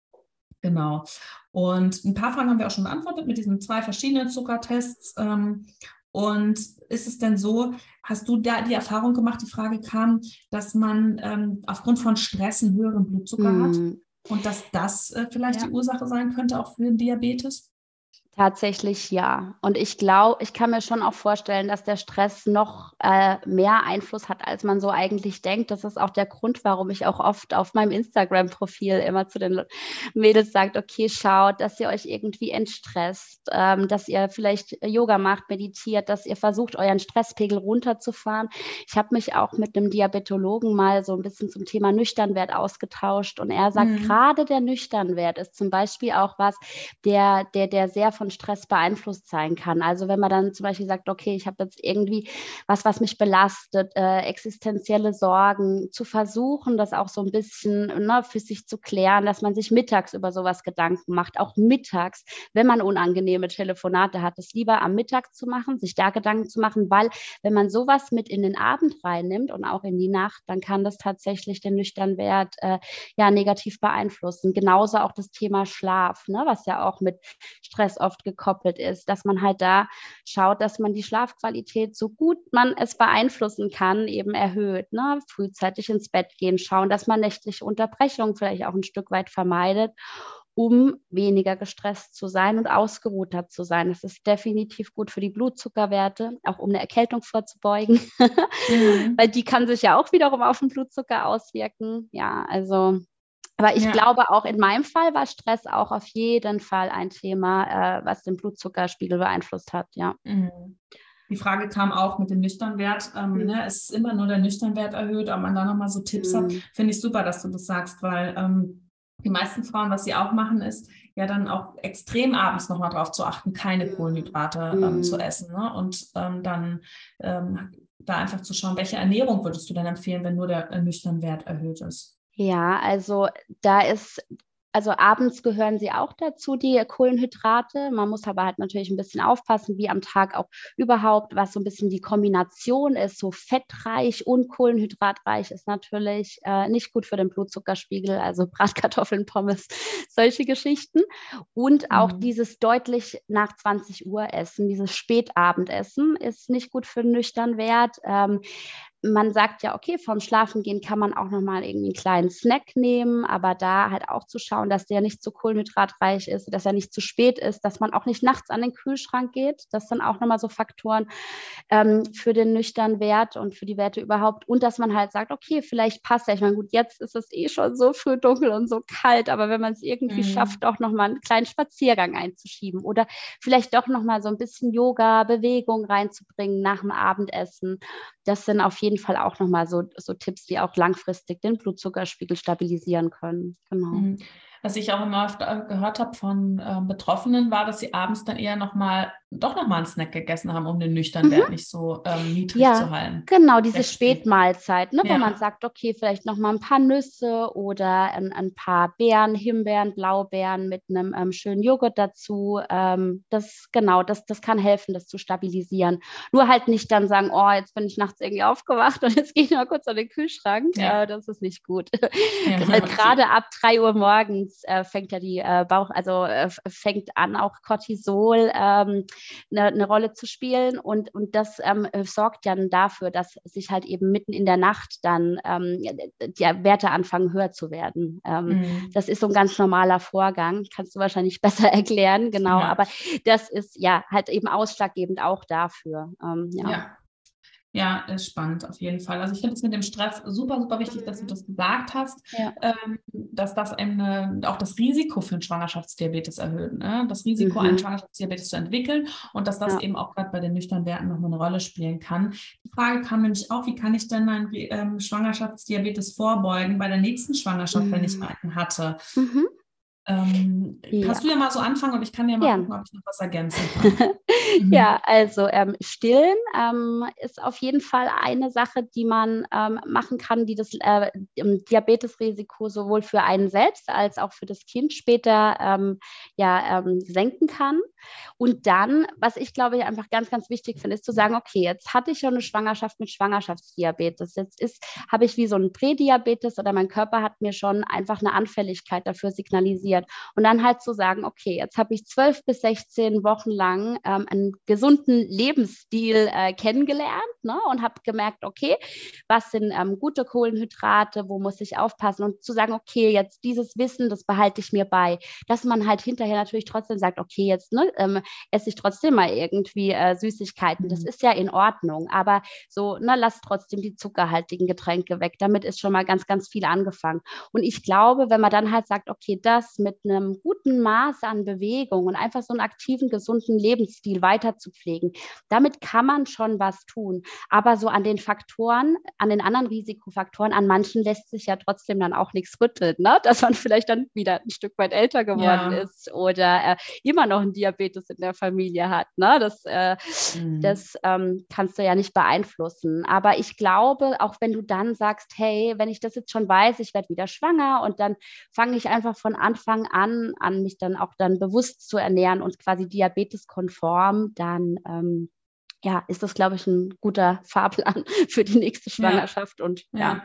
Genau. Und ein paar Fragen haben wir auch schon beantwortet mit diesen zwei verschiedenen Zuckertests. Ähm, und ist es denn so, hast du da die Erfahrung gemacht, die Frage kam, dass man ähm, aufgrund von Stress einen höheren Blutzucker mm. hat und dass das äh, vielleicht ja. die Ursache sein könnte auch für den Diabetes? Tatsächlich ja. Und ich glaube, ich kann mir schon auch vorstellen, dass der Stress noch äh, mehr Einfluss hat, als man so eigentlich denkt. Das ist auch der Grund, warum ich auch oft auf meinem Instagram-Profil immer zu den Mädels sagt, okay, schaut, dass ihr euch irgendwie entstresst, ähm, dass ihr vielleicht Yoga macht, meditiert, dass ihr versucht, euren Stresspegel runterzufahren. Ich habe mich auch mit einem Diabetologen mal so ein bisschen zum Thema Nüchternwert ausgetauscht und er sagt, mhm. gerade der Nüchternwert ist zum Beispiel auch was, der, der, der sehr von von Stress beeinflusst sein kann. Also wenn man dann zum Beispiel sagt, okay, ich habe jetzt irgendwie was, was mich belastet, äh, existenzielle Sorgen, zu versuchen, das auch so ein bisschen ne, für sich zu klären, dass man sich mittags über sowas Gedanken macht, auch mittags, wenn man unangenehme Telefonate hat, es lieber am Mittag zu machen, sich da Gedanken zu machen, weil wenn man sowas mit in den Abend reinnimmt und auch in die Nacht, dann kann das tatsächlich den nüchternen Wert äh, ja negativ beeinflussen. Genauso auch das Thema Schlaf, ne, was ja auch mit Stress oft oft gekoppelt ist, dass man halt da schaut, dass man die Schlafqualität so gut man es beeinflussen kann, eben erhöht. Ne? Frühzeitig ins Bett gehen, schauen, dass man nächtliche Unterbrechungen vielleicht auch ein Stück weit vermeidet um weniger gestresst zu sein und ausgeruhter zu sein. Das ist definitiv gut für die Blutzuckerwerte, auch um eine Erkältung vorzubeugen, [LAUGHS] mhm. weil die kann sich ja auch wiederum auf den Blutzucker auswirken. Ja, also aber ich ja. glaube, auch in meinem Fall war Stress auch auf jeden Fall ein Thema, äh, was den Blutzuckerspiegel beeinflusst hat, ja. Mhm. Die Frage kam auch mit dem Nüchternwert. Ähm, mhm. ne, es ist immer nur der Nüchternwert erhöht, ob man da nochmal so Tipps mhm. hat. Finde ich super, dass du das sagst, weil ähm, die meisten Frauen, was sie auch machen, ist ja dann auch extrem abends nochmal darauf zu achten, keine Kohlenhydrate ähm, zu mhm. essen. Ne? Und ähm, dann ähm, da einfach zu schauen, welche Ernährung würdest du denn empfehlen, wenn nur der äh, Nüchternwert erhöht ist? Ja, also da ist, also abends gehören sie auch dazu, die Kohlenhydrate. Man muss aber halt natürlich ein bisschen aufpassen, wie am Tag auch überhaupt, was so ein bisschen die Kombination ist. So fettreich und kohlenhydratreich ist natürlich äh, nicht gut für den Blutzuckerspiegel, also [LAUGHS] Bratkartoffeln, Pommes, solche Geschichten. Und auch mhm. dieses deutlich nach 20 Uhr Essen, dieses Spätabendessen ist nicht gut für den nüchtern Wert. Ähm, man sagt ja, okay, vorm Schlafengehen kann man auch nochmal irgendwie einen kleinen Snack nehmen, aber da halt auch zu schauen, dass der nicht zu kohlenhydratreich ist, dass er nicht zu spät ist, dass man auch nicht nachts an den Kühlschrank geht. Das sind auch nochmal so Faktoren ähm, für den nüchternen Wert und für die Werte überhaupt. Und dass man halt sagt, okay, vielleicht passt er. Ich meine, gut, jetzt ist es eh schon so früh dunkel und so kalt, aber wenn man es irgendwie mhm. schafft, doch nochmal einen kleinen Spaziergang einzuschieben oder vielleicht doch nochmal so ein bisschen Yoga, Bewegung reinzubringen nach dem Abendessen, das sind auf jeden Fall auch nochmal so, so Tipps, die auch langfristig den Blutzuckerspiegel stabilisieren können. Genau. Mhm. Was ich auch immer oft gehört habe von äh, Betroffenen, war, dass sie abends dann eher nochmal doch nochmal einen Snack gegessen haben, um den nüchtern Wert mhm. nicht so ähm, niedrig ja, zu halten. Genau, diese Spätmahlzeit, ne, ja. wo man sagt, okay, vielleicht nochmal ein paar Nüsse oder ein, ein, paar Beeren, Himbeeren, Blaubeeren mit einem ähm, schönen Joghurt dazu. Ähm, das genau, das, das kann helfen, das zu stabilisieren. Nur halt nicht dann sagen, oh, jetzt bin ich nachts irgendwie aufgewacht und jetzt gehe ich mal kurz an den Kühlschrank. Ja. Äh, das ist nicht gut. [LAUGHS] Gerade ab 3 Uhr morgens äh, fängt ja die äh, Bauch, also äh, fängt an auch Cortisol ähm, eine, eine Rolle zu spielen. Und, und das ähm, sorgt dann dafür, dass sich halt eben mitten in der Nacht dann ähm, die Werte anfangen höher zu werden. Ähm, mhm. Das ist so ein ganz normaler Vorgang. Kannst du wahrscheinlich [LAUGHS] besser erklären, genau. Ja. Aber das ist ja halt eben ausschlaggebend auch dafür. Ähm, ja. ja. Ja, ist spannend auf jeden Fall. Also ich finde es mit dem Stress super, super wichtig, dass du das gesagt hast, ja. ähm, dass das eine, auch das Risiko für einen Schwangerschaftsdiabetes erhöht, ne? das Risiko, mhm. einen Schwangerschaftsdiabetes zu entwickeln und dass das ja. eben auch gerade bei den nüchternen Werten nochmal eine Rolle spielen kann. Die Frage kam nämlich auch, wie kann ich denn meinen ähm, Schwangerschaftsdiabetes vorbeugen bei der nächsten Schwangerschaft, mhm. wenn ich mhm. einen hatte? Mhm. Ähm, ja. Kannst du ja mal so anfangen und ich kann ja mal ja. gucken, ob ich noch was ergänzen [LAUGHS] kann. mhm. Ja, also ähm, Stillen ähm, ist auf jeden Fall eine Sache, die man ähm, machen kann, die das äh, Diabetesrisiko sowohl für einen selbst als auch für das Kind später ähm, ja, ähm, senken kann. Und dann, was ich glaube ich einfach ganz, ganz wichtig finde, ist zu sagen, okay, jetzt hatte ich schon eine Schwangerschaft mit Schwangerschaftsdiabetes. Jetzt ist, habe ich wie so ein Prädiabetes oder mein Körper hat mir schon einfach eine Anfälligkeit dafür signalisiert passiert. Und dann halt zu sagen, okay, jetzt habe ich zwölf bis 16 Wochen lang ähm, einen gesunden Lebensstil äh, kennengelernt ne? und habe gemerkt, okay, was sind ähm, gute Kohlenhydrate, wo muss ich aufpassen und zu sagen, okay, jetzt dieses Wissen, das behalte ich mir bei, dass man halt hinterher natürlich trotzdem sagt, okay, jetzt ne, ähm, esse ich trotzdem mal irgendwie äh, Süßigkeiten, das mhm. ist ja in Ordnung, aber so, ne, lass trotzdem die zuckerhaltigen Getränke weg, damit ist schon mal ganz, ganz viel angefangen. Und ich glaube, wenn man dann halt sagt, okay, das mit einem guten Maß an Bewegung und einfach so einen aktiven, gesunden Lebensstil weiter zu pflegen, damit kann man schon was tun. Aber so an den Faktoren, an den anderen Risikofaktoren, an manchen lässt sich ja trotzdem dann auch nichts rütteln, ne? dass man vielleicht dann wieder ein Stück weit älter geworden ja. ist oder äh, immer noch einen Diabetes in der Familie hat. Ne? Das, äh, mhm. das ähm, kannst du ja nicht beeinflussen. Aber ich glaube, auch wenn du dann sagst, hey, wenn ich das jetzt schon weiß, ich werde wieder schwanger und dann fange ich einfach von Anfang an an, mich dann auch dann bewusst zu ernähren und quasi diabeteskonform, dann ähm, ja, ist das, glaube ich, ein guter Fahrplan [LAUGHS] für die nächste Schwangerschaft. Ja. Und ja. ja.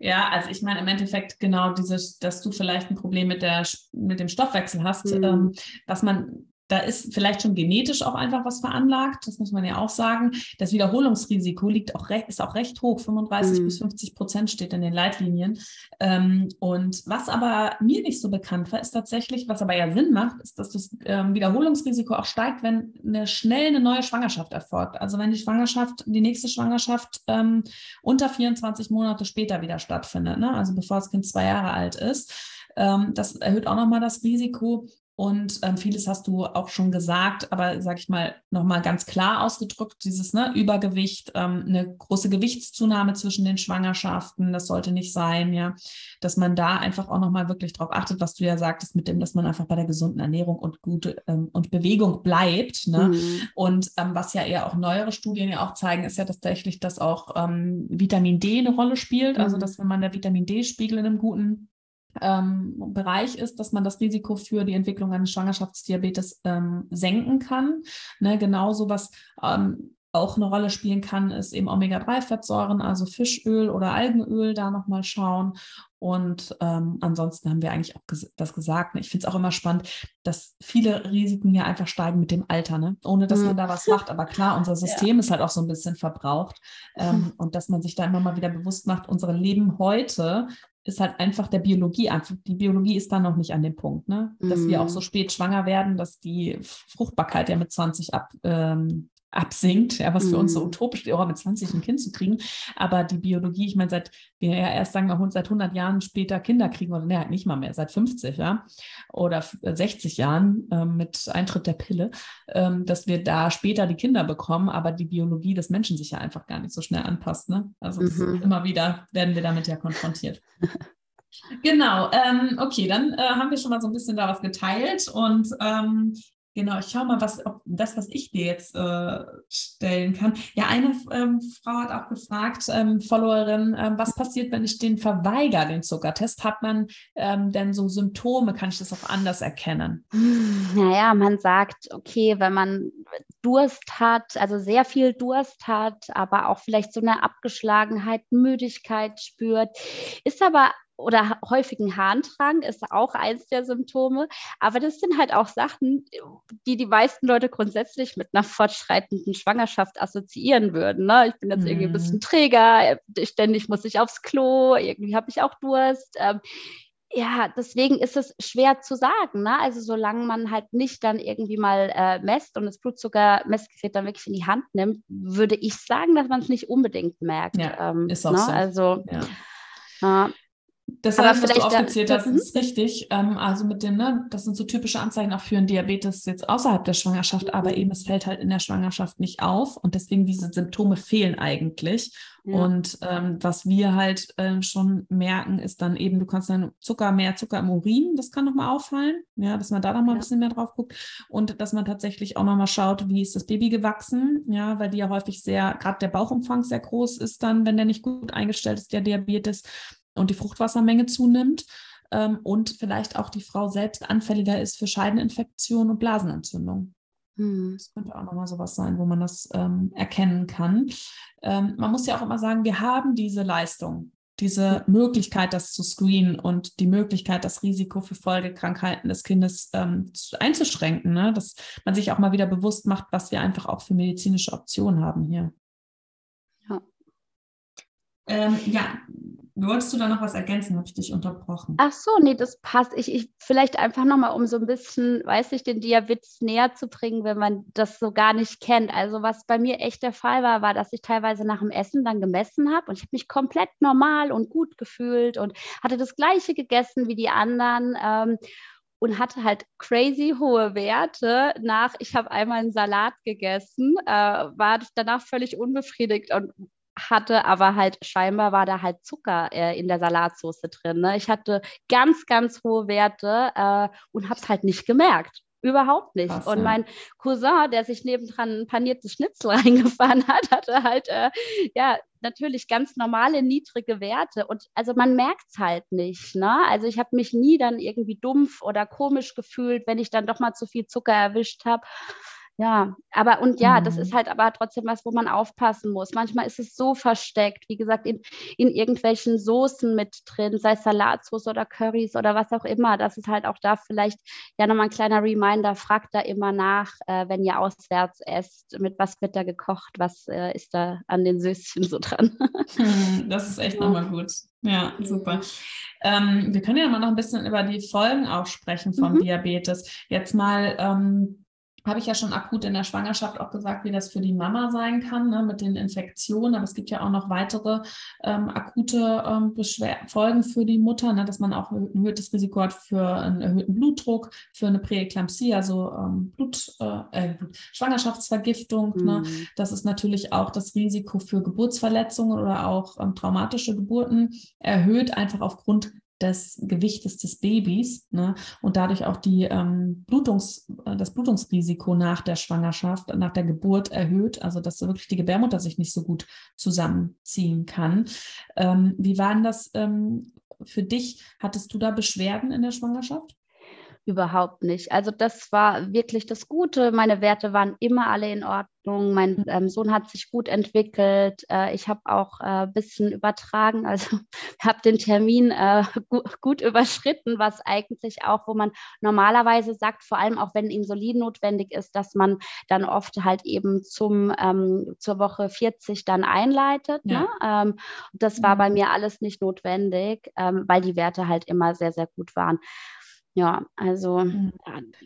Ja, also ich meine im Endeffekt genau dieses, dass du vielleicht ein Problem mit, der, mit dem Stoffwechsel hast, mhm. ähm, was man da ist vielleicht schon genetisch auch einfach was veranlagt, das muss man ja auch sagen. Das Wiederholungsrisiko liegt auch recht, ist auch recht hoch, 35 mhm. bis 50 Prozent steht in den Leitlinien. Ähm, und was aber mir nicht so bekannt war, ist tatsächlich, was aber ja Sinn macht, ist, dass das ähm, Wiederholungsrisiko auch steigt, wenn eine schnell eine neue Schwangerschaft erfolgt. Also wenn die Schwangerschaft, die nächste Schwangerschaft ähm, unter 24 Monate später wieder stattfindet, ne? also bevor das Kind zwei Jahre alt ist. Ähm, das erhöht auch nochmal das Risiko. Und ähm, vieles hast du auch schon gesagt, aber sag ich mal nochmal ganz klar ausgedrückt, dieses ne, Übergewicht, ähm, eine große Gewichtszunahme zwischen den Schwangerschaften, das sollte nicht sein, ja, dass man da einfach auch nochmal wirklich drauf achtet, was du ja sagtest, mit dem, dass man einfach bei der gesunden Ernährung und gute ähm, und Bewegung bleibt. Ne? Mhm. Und ähm, was ja eher auch neuere Studien ja auch zeigen, ist ja tatsächlich, dass auch ähm, Vitamin D eine Rolle spielt. Also mhm. dass wenn man der Vitamin D-Spiegel in einem guten ähm, Bereich ist, dass man das Risiko für die Entwicklung eines Schwangerschaftsdiabetes ähm, senken kann. Ne, genauso was ähm, auch eine Rolle spielen kann, ist eben Omega-3-Fettsäuren, also Fischöl oder Algenöl, da nochmal schauen. Und ähm, ansonsten haben wir eigentlich auch ges das gesagt. Ne? Ich finde es auch immer spannend, dass viele Risiken ja einfach steigen mit dem Alter, ne? ohne dass mhm. man da was macht. Aber klar, [LAUGHS] unser System ja. ist halt auch so ein bisschen verbraucht. Ähm, mhm. [LAUGHS] Und dass man sich da immer mal wieder bewusst macht, unsere Leben heute ist halt einfach der Biologie einfach. Die Biologie ist da noch nicht an dem Punkt, ne? Dass mm. wir auch so mhm. spät schwanger werden, dass die Fruchtbarkeit ja mit 20 ab, ähm, absinkt, ja, was für uns so mhm. utopisch ist, auch mit 20 ein Kind zu kriegen. Aber die Biologie, ich meine, seit wir ja erst sagen wir seit 100 Jahren später Kinder kriegen oder ne, halt nicht mal mehr, seit 50, ja, oder 60 Jahren äh, mit Eintritt der Pille, ähm, dass wir da später die Kinder bekommen, aber die Biologie des Menschen sich ja einfach gar nicht so schnell anpasst, ne? Also mhm. immer wieder werden wir damit ja konfrontiert. Genau, ähm, okay, dann äh, haben wir schon mal so ein bisschen da was geteilt und ähm, Genau, ich schaue mal, was, ob das, was ich dir jetzt äh, stellen kann. Ja, eine ähm, Frau hat auch gefragt, ähm, Followerin, ähm, was passiert, wenn ich den verweigere, den Zuckertest? Hat man ähm, denn so Symptome? Kann ich das auch anders erkennen? Naja, man sagt, okay, wenn man Durst hat, also sehr viel Durst hat, aber auch vielleicht so eine Abgeschlagenheit, Müdigkeit spürt, ist aber oder häufigen Harndrang ist auch eins der Symptome. Aber das sind halt auch Sachen, die die meisten Leute grundsätzlich mit einer fortschreitenden Schwangerschaft assoziieren würden. Ne? Ich bin jetzt mm. irgendwie ein bisschen mhm. träger, ständig muss ich aufs Klo, irgendwie habe ich auch Durst. Ähm, ja, deswegen ist es schwer zu sagen. Ne? Also solange man halt nicht dann irgendwie mal äh, messt und das Blutzuckermessgerät dann wirklich in die Hand nimmt, würde ich sagen, dass man es nicht unbedingt merkt. Ja, ähm, ist auch ne? so. Also ja. Das heißt, was du aufgezählt hast, mhm. ist richtig. Ähm, also mit dem, ne, das sind so typische Anzeichen auch für einen Diabetes jetzt außerhalb der Schwangerschaft, aber mhm. eben es fällt halt in der Schwangerschaft nicht auf und deswegen diese Symptome fehlen eigentlich. Ja. Und ähm, was wir halt äh, schon merken, ist dann eben, du kannst dann Zucker, mehr Zucker im Urin, das kann nochmal auffallen, ja, dass man da nochmal ja. ein bisschen mehr drauf guckt und dass man tatsächlich auch nochmal schaut, wie ist das Baby gewachsen, ja, weil die ja häufig sehr, gerade der Bauchumfang sehr groß ist dann, wenn der nicht gut eingestellt ist, der Diabetes und die Fruchtwassermenge zunimmt ähm, und vielleicht auch die Frau selbst anfälliger ist für Scheideninfektion und Blasenentzündung. Hm. Das könnte auch nochmal sowas sein, wo man das ähm, erkennen kann. Ähm, man muss ja auch immer sagen, wir haben diese Leistung diese Möglichkeit, das zu screenen und die Möglichkeit, das Risiko für Folgekrankheiten des Kindes ähm, einzuschränken, ne? dass man sich auch mal wieder bewusst macht, was wir einfach auch für medizinische Optionen haben hier. Ja. Ähm, ja, Wolltest du da noch was ergänzen? Habe ich dich unterbrochen? Ach so, nee, das passt. Ich, ich vielleicht einfach nochmal, um so ein bisschen, weiß ich, den Diabetes näher zu bringen, wenn man das so gar nicht kennt. Also was bei mir echt der Fall war, war, dass ich teilweise nach dem Essen dann gemessen habe und ich habe mich komplett normal und gut gefühlt und hatte das gleiche gegessen wie die anderen. Ähm, und hatte halt crazy hohe Werte nach, ich habe einmal einen Salat gegessen, äh, war danach völlig unbefriedigt und hatte, aber halt scheinbar war da halt Zucker äh, in der Salatsauce drin. Ne? Ich hatte ganz, ganz hohe Werte äh, und habe es halt nicht gemerkt. Überhaupt nicht. Krass, und mein Cousin, der sich nebendran ein paniertes Schnitzel [LAUGHS] reingefahren hat, hatte halt, äh, ja, natürlich ganz normale, niedrige Werte. Und also man merkt es halt nicht. Ne? Also ich habe mich nie dann irgendwie dumpf oder komisch gefühlt, wenn ich dann doch mal zu viel Zucker erwischt habe. Ja, aber und ja, mhm. das ist halt aber trotzdem was, wo man aufpassen muss. Manchmal ist es so versteckt, wie gesagt, in, in irgendwelchen Soßen mit drin, sei es Salatsauce oder Currys oder was auch immer. Das ist halt auch da vielleicht ja nochmal ein kleiner Reminder, fragt da immer nach, äh, wenn ihr auswärts esst, mit was wird da gekocht, was äh, ist da an den Söschen so dran. [LAUGHS] Hm, das ist echt ja. nochmal gut. Ja, super. Ähm, wir können ja mal noch ein bisschen über die Folgen auch sprechen vom mhm. Diabetes. Jetzt mal ähm, habe ich ja schon akut in der Schwangerschaft auch gesagt, wie das für die Mama sein kann, ne, mit den Infektionen. Aber es gibt ja auch noch weitere ähm, akute ähm, Folgen für die Mutter, ne, dass man auch ein erhöhtes Risiko hat für einen erhöhten Blutdruck, für eine Präeklampsie, also ähm, Blut, äh, äh Schwangerschaftsvergiftung. Ne. Mhm. Ne. Das ist natürlich auch das Risiko für Geburtsverletzungen oder auch ähm, traumatische Geburten erhöht, einfach aufgrund des Gewichtes des Babys ne, und dadurch auch die, ähm, Blutungs, äh, das Blutungsrisiko nach der Schwangerschaft, nach der Geburt erhöht, also dass wirklich die Gebärmutter sich nicht so gut zusammenziehen kann. Ähm, wie war denn das ähm, für dich? Hattest du da Beschwerden in der Schwangerschaft? Überhaupt nicht. Also das war wirklich das Gute. Meine Werte waren immer alle in Ordnung. Mein mhm. ähm, Sohn hat sich gut entwickelt. Äh, ich habe auch ein äh, bisschen übertragen, [LAUGHS] also habe den Termin äh, gu gut überschritten, was eigentlich auch, wo man normalerweise sagt, vor allem auch wenn Insulin notwendig ist, dass man dann oft halt eben zum ähm, zur Woche 40 dann einleitet. Ja. Ne? Ähm, das war bei mhm. mir alles nicht notwendig, ähm, weil die Werte halt immer sehr, sehr gut waren. Ja, also mhm.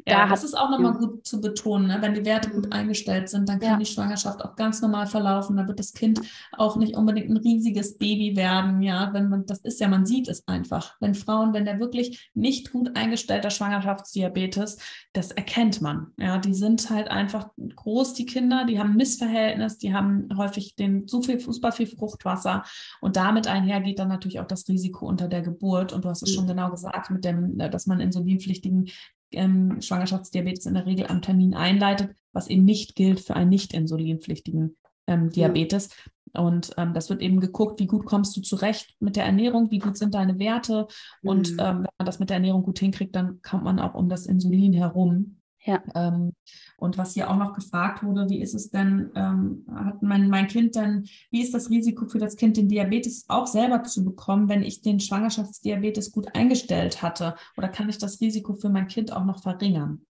ja, da das ist auch nochmal ja. gut zu betonen. Ne? Wenn die Werte gut eingestellt sind, dann kann ja. die Schwangerschaft auch ganz normal verlaufen. Da wird das Kind auch nicht unbedingt ein riesiges Baby werden. Ja, wenn man, das ist ja, man sieht es einfach. Wenn Frauen, wenn der wirklich nicht gut eingestellter Schwangerschaftsdiabetes, das erkennt man. Ja, die sind halt einfach groß, die Kinder, die haben ein Missverhältnis, die haben häufig den zu viel, super viel Fruchtwasser und damit einher geht dann natürlich auch das Risiko unter der Geburt. Und du hast es schon genau gesagt, mit dem, dass man in so insulinpflichtigen ähm, Schwangerschaftsdiabetes in der Regel am Termin einleitet, was eben nicht gilt für einen nicht insulinpflichtigen ähm, Diabetes. Ja. Und ähm, das wird eben geguckt, wie gut kommst du zurecht mit der Ernährung, wie gut sind deine Werte. Und mhm. ähm, wenn man das mit der Ernährung gut hinkriegt, dann kommt man auch um das Insulin herum. Ja. Ähm, und was hier auch noch gefragt wurde, wie ist es denn, ähm, hat mein, mein Kind denn, wie ist das Risiko für das Kind, den Diabetes auch selber zu bekommen, wenn ich den Schwangerschaftsdiabetes gut eingestellt hatte? Oder kann ich das Risiko für mein Kind auch noch verringern?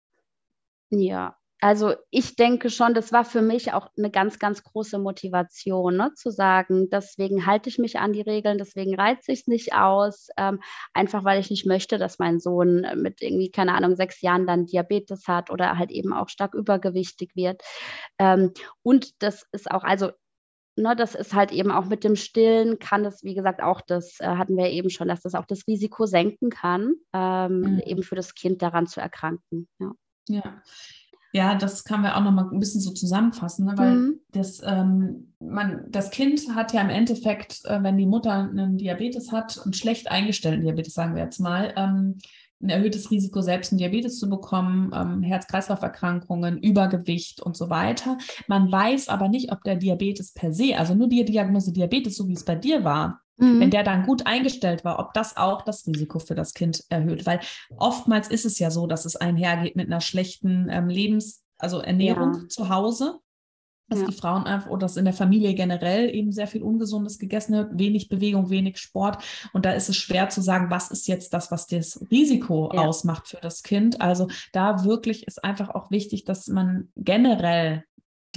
Ja, also ich denke schon, das war für mich auch eine ganz, ganz große Motivation, ne, zu sagen, deswegen halte ich mich an die Regeln, deswegen reize ich es nicht aus, ähm, einfach weil ich nicht möchte, dass mein Sohn mit irgendwie, keine Ahnung, sechs Jahren dann Diabetes hat oder halt eben auch stark übergewichtig wird. Ähm, und das ist auch, also Ne, das ist halt eben auch mit dem Stillen kann es, wie gesagt, auch das äh, hatten wir eben schon, dass das auch das Risiko senken kann, ähm, mhm. eben für das Kind daran zu erkranken. Ja. ja. Ja, das kann wir auch noch mal ein bisschen so zusammenfassen, ne? weil mhm. das, ähm, man, das Kind hat ja im Endeffekt, äh, wenn die Mutter einen Diabetes hat, einen schlecht eingestellten Diabetes, sagen wir jetzt mal, ähm, ein erhöhtes Risiko, selbst einen Diabetes zu bekommen, ähm, Herz-Kreislauf-Erkrankungen, Übergewicht und so weiter. Man weiß aber nicht, ob der Diabetes per se, also nur die Diagnose Diabetes, so wie es bei dir war, Mhm. Wenn der dann gut eingestellt war, ob das auch das Risiko für das Kind erhöht. Weil oftmals ist es ja so, dass es einhergeht mit einer schlechten ähm, Lebens-, also Ernährung ja. zu Hause. dass ja. die Frauen einfach oder dass in der Familie generell eben sehr viel Ungesundes gegessen wird, wenig Bewegung, wenig Sport. Und da ist es schwer zu sagen, was ist jetzt das, was das Risiko ja. ausmacht für das Kind. Also da wirklich ist einfach auch wichtig, dass man generell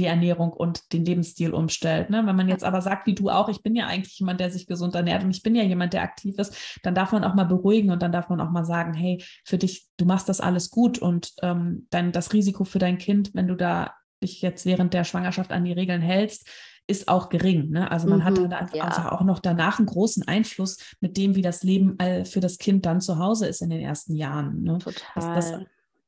die Ernährung und den Lebensstil umstellt. Ne? Wenn man jetzt aber sagt, wie du auch, ich bin ja eigentlich jemand, der sich gesund ernährt und ich bin ja jemand, der aktiv ist, dann darf man auch mal beruhigen und dann darf man auch mal sagen, hey, für dich, du machst das alles gut und ähm, dann das Risiko für dein Kind, wenn du da dich jetzt während der Schwangerschaft an die Regeln hältst, ist auch gering. Ne? Also man mhm, hat dann einfach ja. auch noch danach einen großen Einfluss mit dem, wie das Leben für das Kind dann zu Hause ist in den ersten Jahren. Ne? Total. Das, das,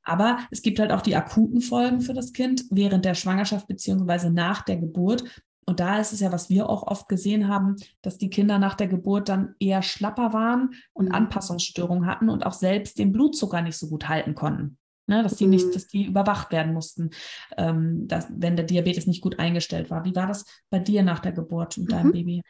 aber es gibt halt auch die akuten Folgen für das Kind während der Schwangerschaft beziehungsweise nach der Geburt. Und da ist es ja, was wir auch oft gesehen haben, dass die Kinder nach der Geburt dann eher schlapper waren und mhm. Anpassungsstörungen hatten und auch selbst den Blutzucker nicht so gut halten konnten. Ne, dass die nicht, mhm. dass die überwacht werden mussten, ähm, dass, wenn der Diabetes nicht gut eingestellt war. Wie war das bei dir nach der Geburt mhm. deinem Baby?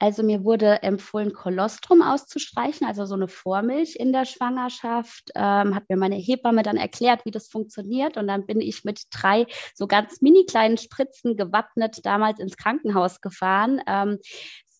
Also mir wurde empfohlen, Kolostrum auszustreichen, also so eine Vormilch in der Schwangerschaft. Ähm, hat mir meine Hebamme dann erklärt, wie das funktioniert. Und dann bin ich mit drei so ganz mini kleinen Spritzen gewappnet damals ins Krankenhaus gefahren. Ähm,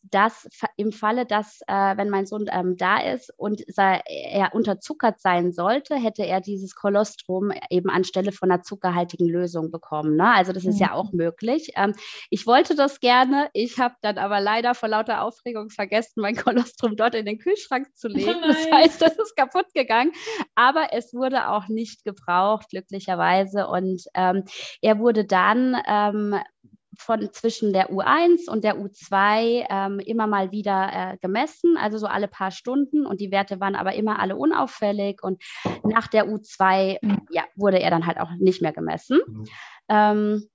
dass im Falle, dass äh, wenn mein Sohn ähm, da ist und er unterzuckert sein sollte, hätte er dieses Kolostrum eben anstelle von einer zuckerhaltigen Lösung bekommen. Ne? Also das ist mhm. ja auch möglich. Ähm, ich wollte das gerne, ich habe dann aber leider vor lauter Aufregung vergessen, mein Kolostrum dort in den Kühlschrank zu oh legen. Oh das heißt, das ist kaputt gegangen. Aber es wurde auch nicht gebraucht, glücklicherweise. Und ähm, er wurde dann ähm, von zwischen der U1 und der U2 ähm, immer mal wieder äh, gemessen, also so alle paar Stunden und die Werte waren aber immer alle unauffällig und nach der U2 ja, wurde er dann halt auch nicht mehr gemessen. Mhm. Ähm,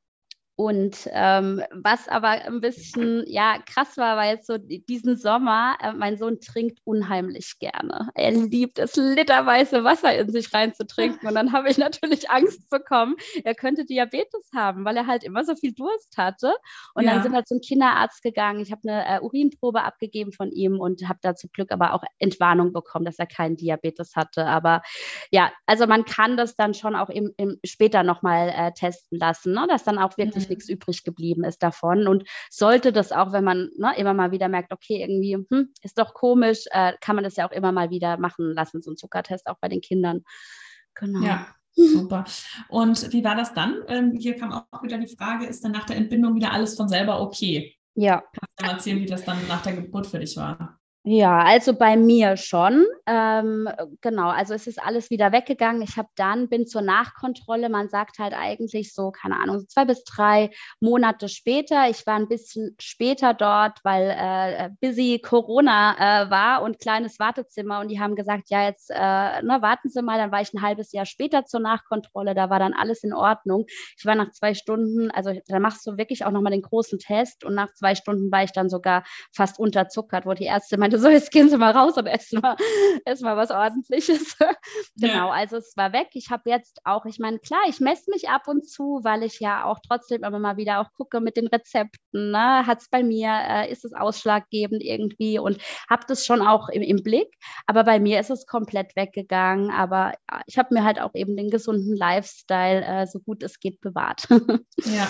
und ähm, was aber ein bisschen ja krass war, war jetzt so diesen Sommer, äh, mein Sohn trinkt unheimlich gerne. Er liebt es, literweise Wasser in sich reinzutrinken. Und dann habe ich natürlich Angst bekommen, er könnte Diabetes haben, weil er halt immer so viel Durst hatte. Und ja. dann sind wir zum Kinderarzt gegangen. Ich habe eine äh, Urinprobe abgegeben von ihm und habe da zum Glück aber auch Entwarnung bekommen, dass er keinen Diabetes hatte. Aber ja, also man kann das dann schon auch im, im später nochmal äh, testen lassen, ne? dass dann auch wirklich nichts übrig geblieben ist davon. Und sollte das auch, wenn man ne, immer mal wieder merkt, okay, irgendwie hm, ist doch komisch, äh, kann man das ja auch immer mal wieder machen lassen, so ein Zuckertest auch bei den Kindern. Genau. Ja. Super. Und wie war das dann? Ähm, hier kam auch wieder die Frage, ist dann nach der Entbindung wieder alles von selber okay? Ja. Kannst du mal erzählen, wie das dann nach der Geburt für dich war? Ja, also bei mir schon. Ähm, genau, also es ist alles wieder weggegangen. Ich habe dann, bin zur Nachkontrolle, man sagt halt eigentlich so, keine Ahnung, zwei bis drei Monate später. Ich war ein bisschen später dort, weil äh, busy Corona äh, war und kleines Wartezimmer und die haben gesagt, ja, jetzt äh, ne, warten Sie mal, dann war ich ein halbes Jahr später zur Nachkontrolle, da war dann alles in Ordnung. Ich war nach zwei Stunden, also da machst du wirklich auch nochmal den großen Test und nach zwei Stunden war ich dann sogar fast unterzuckert, wo die Ärzte meinte, meinte, so, jetzt gehen Sie mal raus und essen mal, [LAUGHS] essen mal was Ordentliches. [LAUGHS] genau, ja. also es war weg. Ich habe jetzt auch, ich meine, klar, ich messe mich ab und zu, weil ich ja auch trotzdem immer mal wieder auch gucke mit den Rezepten. Ne? Hat es bei mir, äh, ist es ausschlaggebend irgendwie und habe das schon auch im, im, Blick. Aber bei mir ist es komplett weggegangen. Aber ja, ich habe mir halt auch eben den gesunden Lifestyle, äh, so gut es geht, bewahrt. [LAUGHS] ja,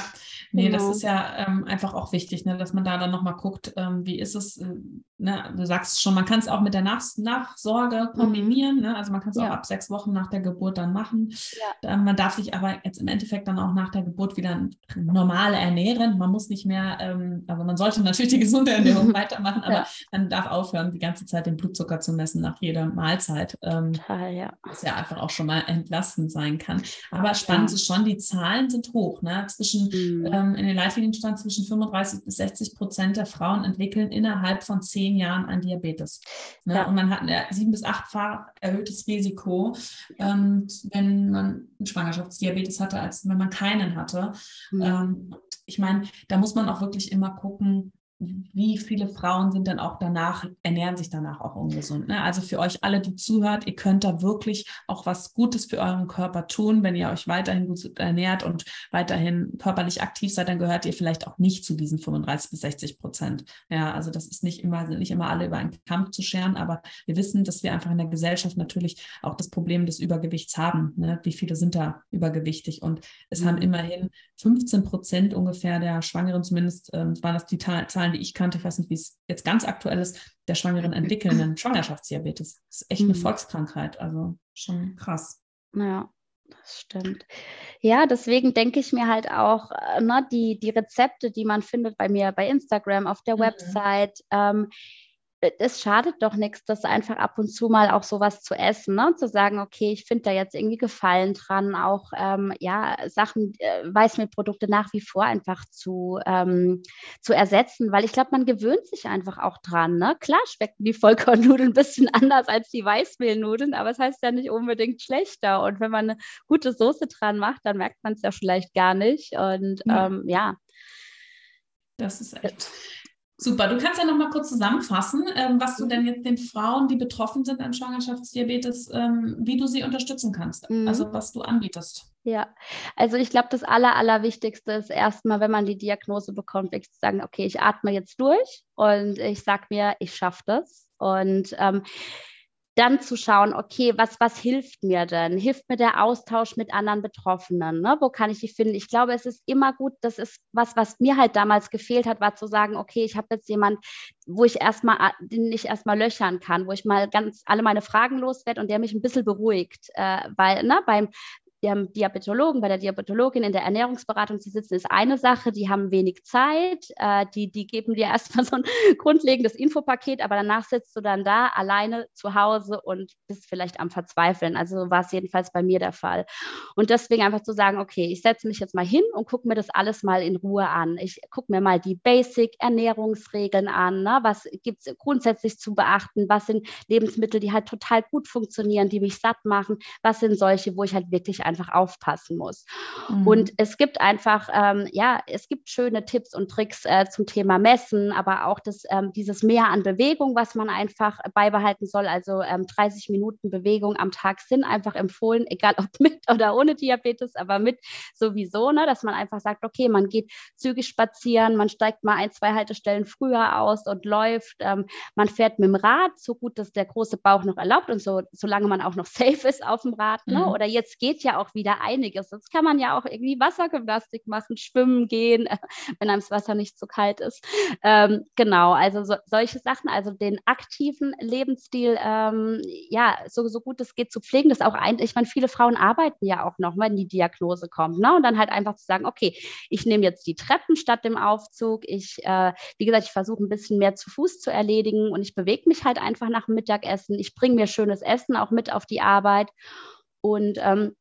nee, genau. das ist ja ähm, einfach auch wichtig, ne? dass man da dann nochmal guckt, ähm, wie ist es, äh, ne? du sagst, sagst schon, man kann es auch mit der Nach Nachsorge mhm. kombinieren. Mhm. Ne? Also man kann es ja. auch ab sechs Wochen nach der Geburt dann machen. Ja. Man darf sich aber jetzt im Endeffekt dann auch nach der Geburt wieder normal ernähren. Man muss nicht mehr, ähm, also man sollte natürlich die gesunde Ernährung [LAUGHS] weitermachen, aber ja. man darf aufhören, die ganze Zeit den Blutzucker zu messen nach jeder Mahlzeit. Ähm, Total, ja. Was ja einfach auch schon mal entlastend sein kann. Aber spannend ist schon, die Zahlen sind hoch. Ne? Zwischen, mhm. ähm, in den Leitlinien stand zwischen 35 bis 60 Prozent der Frauen entwickeln innerhalb von zehn Jahren ein Diabetes. Ne? Ja. Und man hat ein sieben- bis achtfach erhöhtes Risiko, ähm, wenn man einen Schwangerschaftsdiabetes hatte, als wenn man keinen hatte. Mhm. Ähm, ich meine, da muss man auch wirklich immer gucken, wie viele Frauen sind dann auch danach, ernähren sich danach auch ungesund. Ne? Also für euch alle, die zuhört, ihr könnt da wirklich auch was Gutes für euren Körper tun, wenn ihr euch weiterhin gut ernährt und weiterhin körperlich aktiv seid, dann gehört ihr vielleicht auch nicht zu diesen 35 bis 60 Prozent. Ja, also das ist nicht immer, sind nicht immer alle über einen Kampf zu scheren, aber wir wissen, dass wir einfach in der Gesellschaft natürlich auch das Problem des Übergewichts haben. Ne? Wie viele sind da übergewichtig? Und es mhm. haben immerhin 15 Prozent ungefähr der Schwangeren, zumindest ähm, waren das die Zahlen, die ich kannte, ich weiß nicht, wie es jetzt ganz aktuell ist, der Schwangeren entwickeln einen [LAUGHS] Schwangerschaftsdiabetes. Das ist echt eine mhm. Volkskrankheit, also schon krass. Ja, das stimmt. Ja, deswegen denke ich mir halt auch, äh, ne, die, die Rezepte, die man findet bei mir bei Instagram, auf der mhm. Website, ähm, es schadet doch nichts, das einfach ab und zu mal auch sowas zu essen, ne? zu sagen, okay, ich finde da jetzt irgendwie Gefallen dran, auch ähm, ja, Sachen, äh, Weißmehlprodukte nach wie vor einfach zu, ähm, zu ersetzen, weil ich glaube, man gewöhnt sich einfach auch dran. Ne? Klar schmecken die Vollkornnudeln [LAUGHS] ein bisschen anders als die Weißmehlnudeln, aber es das heißt ja nicht unbedingt schlechter. Und wenn man eine gute Soße dran macht, dann merkt man es ja vielleicht gar nicht. Und ja. Ähm, ja. Das ist echt. Super, du kannst ja noch mal kurz zusammenfassen, ähm, was du denn jetzt den Frauen, die betroffen sind an Schwangerschaftsdiabetes, ähm, wie du sie unterstützen kannst, mhm. also was du anbietest. Ja, also ich glaube, das Aller, Allerwichtigste ist erstmal, wenn man die Diagnose bekommt, wirklich zu sagen, okay, ich atme jetzt durch und ich sage mir, ich schaffe das. Und ähm, dann zu schauen, okay, was, was hilft mir denn? Hilft mir der Austausch mit anderen Betroffenen? Ne? Wo kann ich die finden? Ich glaube, es ist immer gut, das ist was, was mir halt damals gefehlt hat, war zu sagen, okay, ich habe jetzt jemand, wo ich erstmal, den ich erstmal löchern kann, wo ich mal ganz alle meine Fragen loswerde und der mich ein bisschen beruhigt. Äh, weil, ne, beim, dem Diabetologen, bei der Diabetologin in der Ernährungsberatung zu sitzen, ist eine Sache, die haben wenig Zeit, äh, die, die geben dir [LAUGHS] erstmal so ein grundlegendes Infopaket, aber danach sitzt du dann da alleine zu Hause und bist vielleicht am Verzweifeln. Also war es jedenfalls bei mir der Fall. Und deswegen einfach zu sagen, okay, ich setze mich jetzt mal hin und gucke mir das alles mal in Ruhe an. Ich gucke mir mal die Basic-Ernährungsregeln an. Ne? Was gibt es grundsätzlich zu beachten? Was sind Lebensmittel, die halt total gut funktionieren, die mich satt machen? Was sind solche, wo ich halt wirklich einfach einfach aufpassen muss. Mhm. Und es gibt einfach, ähm, ja, es gibt schöne Tipps und Tricks äh, zum Thema Messen, aber auch das, ähm, dieses Mehr an Bewegung, was man einfach beibehalten soll. Also ähm, 30 Minuten Bewegung am Tag sind einfach empfohlen, [LAUGHS] egal ob mit oder ohne Diabetes, aber mit sowieso, ne, dass man einfach sagt, okay, man geht zügig spazieren, man steigt mal ein, zwei Haltestellen früher aus und läuft, ähm, man fährt mit dem Rad, so gut, dass der große Bauch noch erlaubt und so, solange man auch noch [LAUGHS] safe ist auf dem Rad. Ne? Mhm. Oder jetzt geht ja auch wieder einiges. Jetzt kann man ja auch irgendwie Wassergymnastik machen, schwimmen gehen, [LAUGHS] wenn einem das Wasser nicht zu kalt ist. Ähm, genau, also so, solche Sachen, also den aktiven Lebensstil, ähm, ja, so, so gut es geht zu pflegen, das auch ein, ich meine, viele Frauen arbeiten ja auch noch, wenn die Diagnose kommt, ne? Und dann halt einfach zu sagen, okay, ich nehme jetzt die Treppen statt dem Aufzug. Ich, äh, wie gesagt, ich versuche ein bisschen mehr zu Fuß zu erledigen und ich bewege mich halt einfach nach dem Mittagessen. Ich bringe mir schönes Essen auch mit auf die Arbeit. Und ähm,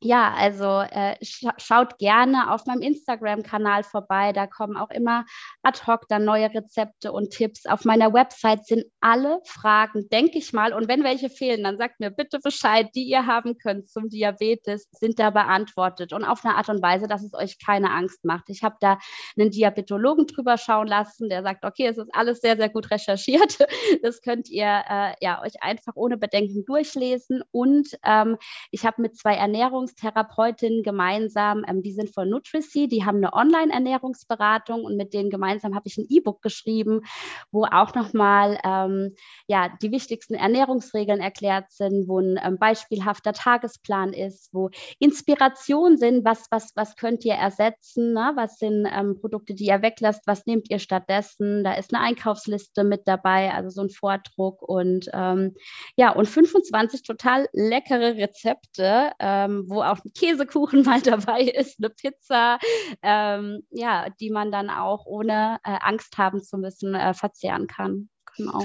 ja, also äh, sch schaut gerne auf meinem Instagram-Kanal vorbei. Da kommen auch immer ad hoc dann neue Rezepte und Tipps. Auf meiner Website sind alle Fragen, denke ich mal. Und wenn welche fehlen, dann sagt mir bitte Bescheid, die ihr haben könnt zum Diabetes, sind da beantwortet. Und auf eine Art und Weise, dass es euch keine Angst macht. Ich habe da einen Diabetologen drüber schauen lassen, der sagt, okay, es ist alles sehr, sehr gut recherchiert. [LAUGHS] Das könnt ihr äh, ja euch einfach ohne Bedenken durchlesen. Und ähm, ich habe mit zwei Ernährungs Ernährungstherapeutinnen gemeinsam, ähm, die sind von Nutricy, die haben eine Online-Ernährungsberatung und mit denen gemeinsam habe ich ein E-Book geschrieben, wo auch nochmal ähm, ja, die wichtigsten Ernährungsregeln erklärt sind, wo ein ähm, beispielhafter Tagesplan ist, wo Inspirationen sind, was, was, was könnt ihr ersetzen, ne? was sind ähm, Produkte, die ihr weglasst, was nehmt ihr stattdessen, da ist eine Einkaufsliste mit dabei, also so ein Vordruck und ähm, ja, und 25 total leckere Rezepte, ähm, wo auch ein Käsekuchen [LAUGHS] mal dabei ist, eine Pizza, ähm, ja, die man dann auch ohne äh, Angst haben zu müssen äh, verzehren kann. Genau.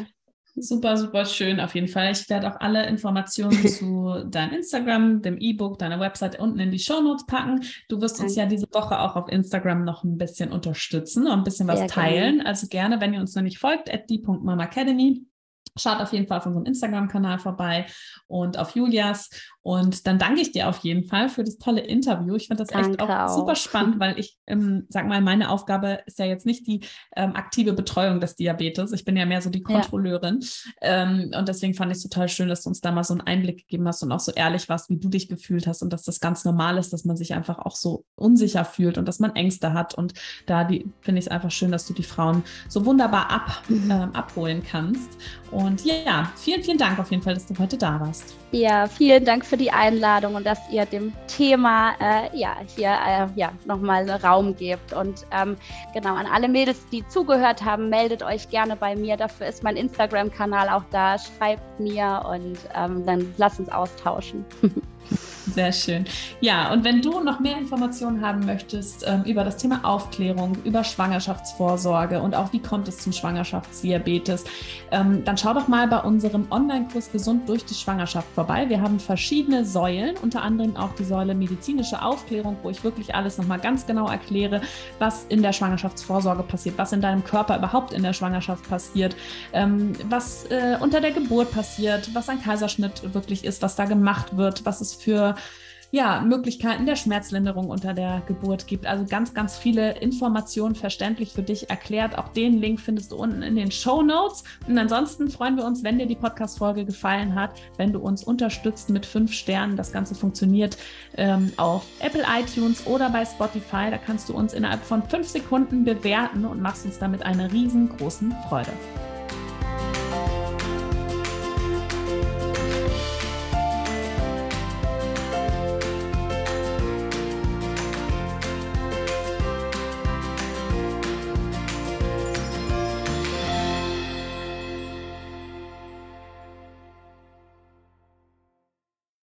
Super, super schön auf jeden Fall. Ich werde auch alle Informationen [LAUGHS] zu deinem Instagram, dem E-Book, deiner Website unten in die Show Notes packen. Du wirst uns ja diese Woche auch auf Instagram noch ein bisschen unterstützen und ein bisschen was Sehr teilen. Gerne. Also gerne, wenn ihr uns noch nicht folgt, at die.mamacademy. Schaut auf jeden Fall auf unserem Instagram-Kanal vorbei und auf Julias. Und dann danke ich dir auf jeden Fall für das tolle Interview. Ich finde das danke echt auch, auch, super spannend, weil ich, ähm, sag mal, meine Aufgabe ist ja jetzt nicht die ähm, aktive Betreuung des Diabetes. Ich bin ja mehr so die Kontrolleurin. Ja. Ähm, und deswegen fand ich es total schön, dass du uns da mal so einen Einblick gegeben hast und auch so ehrlich warst, wie du dich gefühlt hast und dass das ganz normal ist, dass man sich einfach auch so unsicher fühlt und dass man Ängste hat. Und da finde ich es einfach schön, dass du die Frauen so wunderbar ab, mhm. äh, abholen kannst. Und ja, vielen, vielen Dank auf jeden Fall, dass du heute da warst. Ja, vielen Dank für die Einladung und dass ihr dem Thema äh, ja, hier äh, ja, nochmal Raum gebt. Und ähm, genau, an alle Mädels, die zugehört haben, meldet euch gerne bei mir. Dafür ist mein Instagram-Kanal auch da. Schreibt mir und ähm, dann lasst uns austauschen. [LAUGHS] Sehr schön. Ja, und wenn du noch mehr Informationen haben möchtest ähm, über das Thema Aufklärung, über Schwangerschaftsvorsorge und auch wie kommt es zum Schwangerschaftsdiabetes, ähm, dann schau doch mal bei unserem Online-Kurs Gesund durch die Schwangerschaft vorbei. Wir haben verschiedene Säulen, unter anderem auch die Säule medizinische Aufklärung, wo ich wirklich alles nochmal ganz genau erkläre, was in der Schwangerschaftsvorsorge passiert, was in deinem Körper überhaupt in der Schwangerschaft passiert, ähm, was äh, unter der Geburt passiert, was ein Kaiserschnitt wirklich ist, was da gemacht wird, was für ja, Möglichkeiten der Schmerzlinderung unter der Geburt gibt. Also ganz, ganz viele Informationen verständlich für dich erklärt. Auch den Link findest du unten in den Show Notes. Und ansonsten freuen wir uns, wenn dir die Podcast-Folge gefallen hat, wenn du uns unterstützt mit fünf Sternen. Das Ganze funktioniert ähm, auf Apple iTunes oder bei Spotify. Da kannst du uns innerhalb von fünf Sekunden bewerten und machst uns damit eine riesengroßen Freude.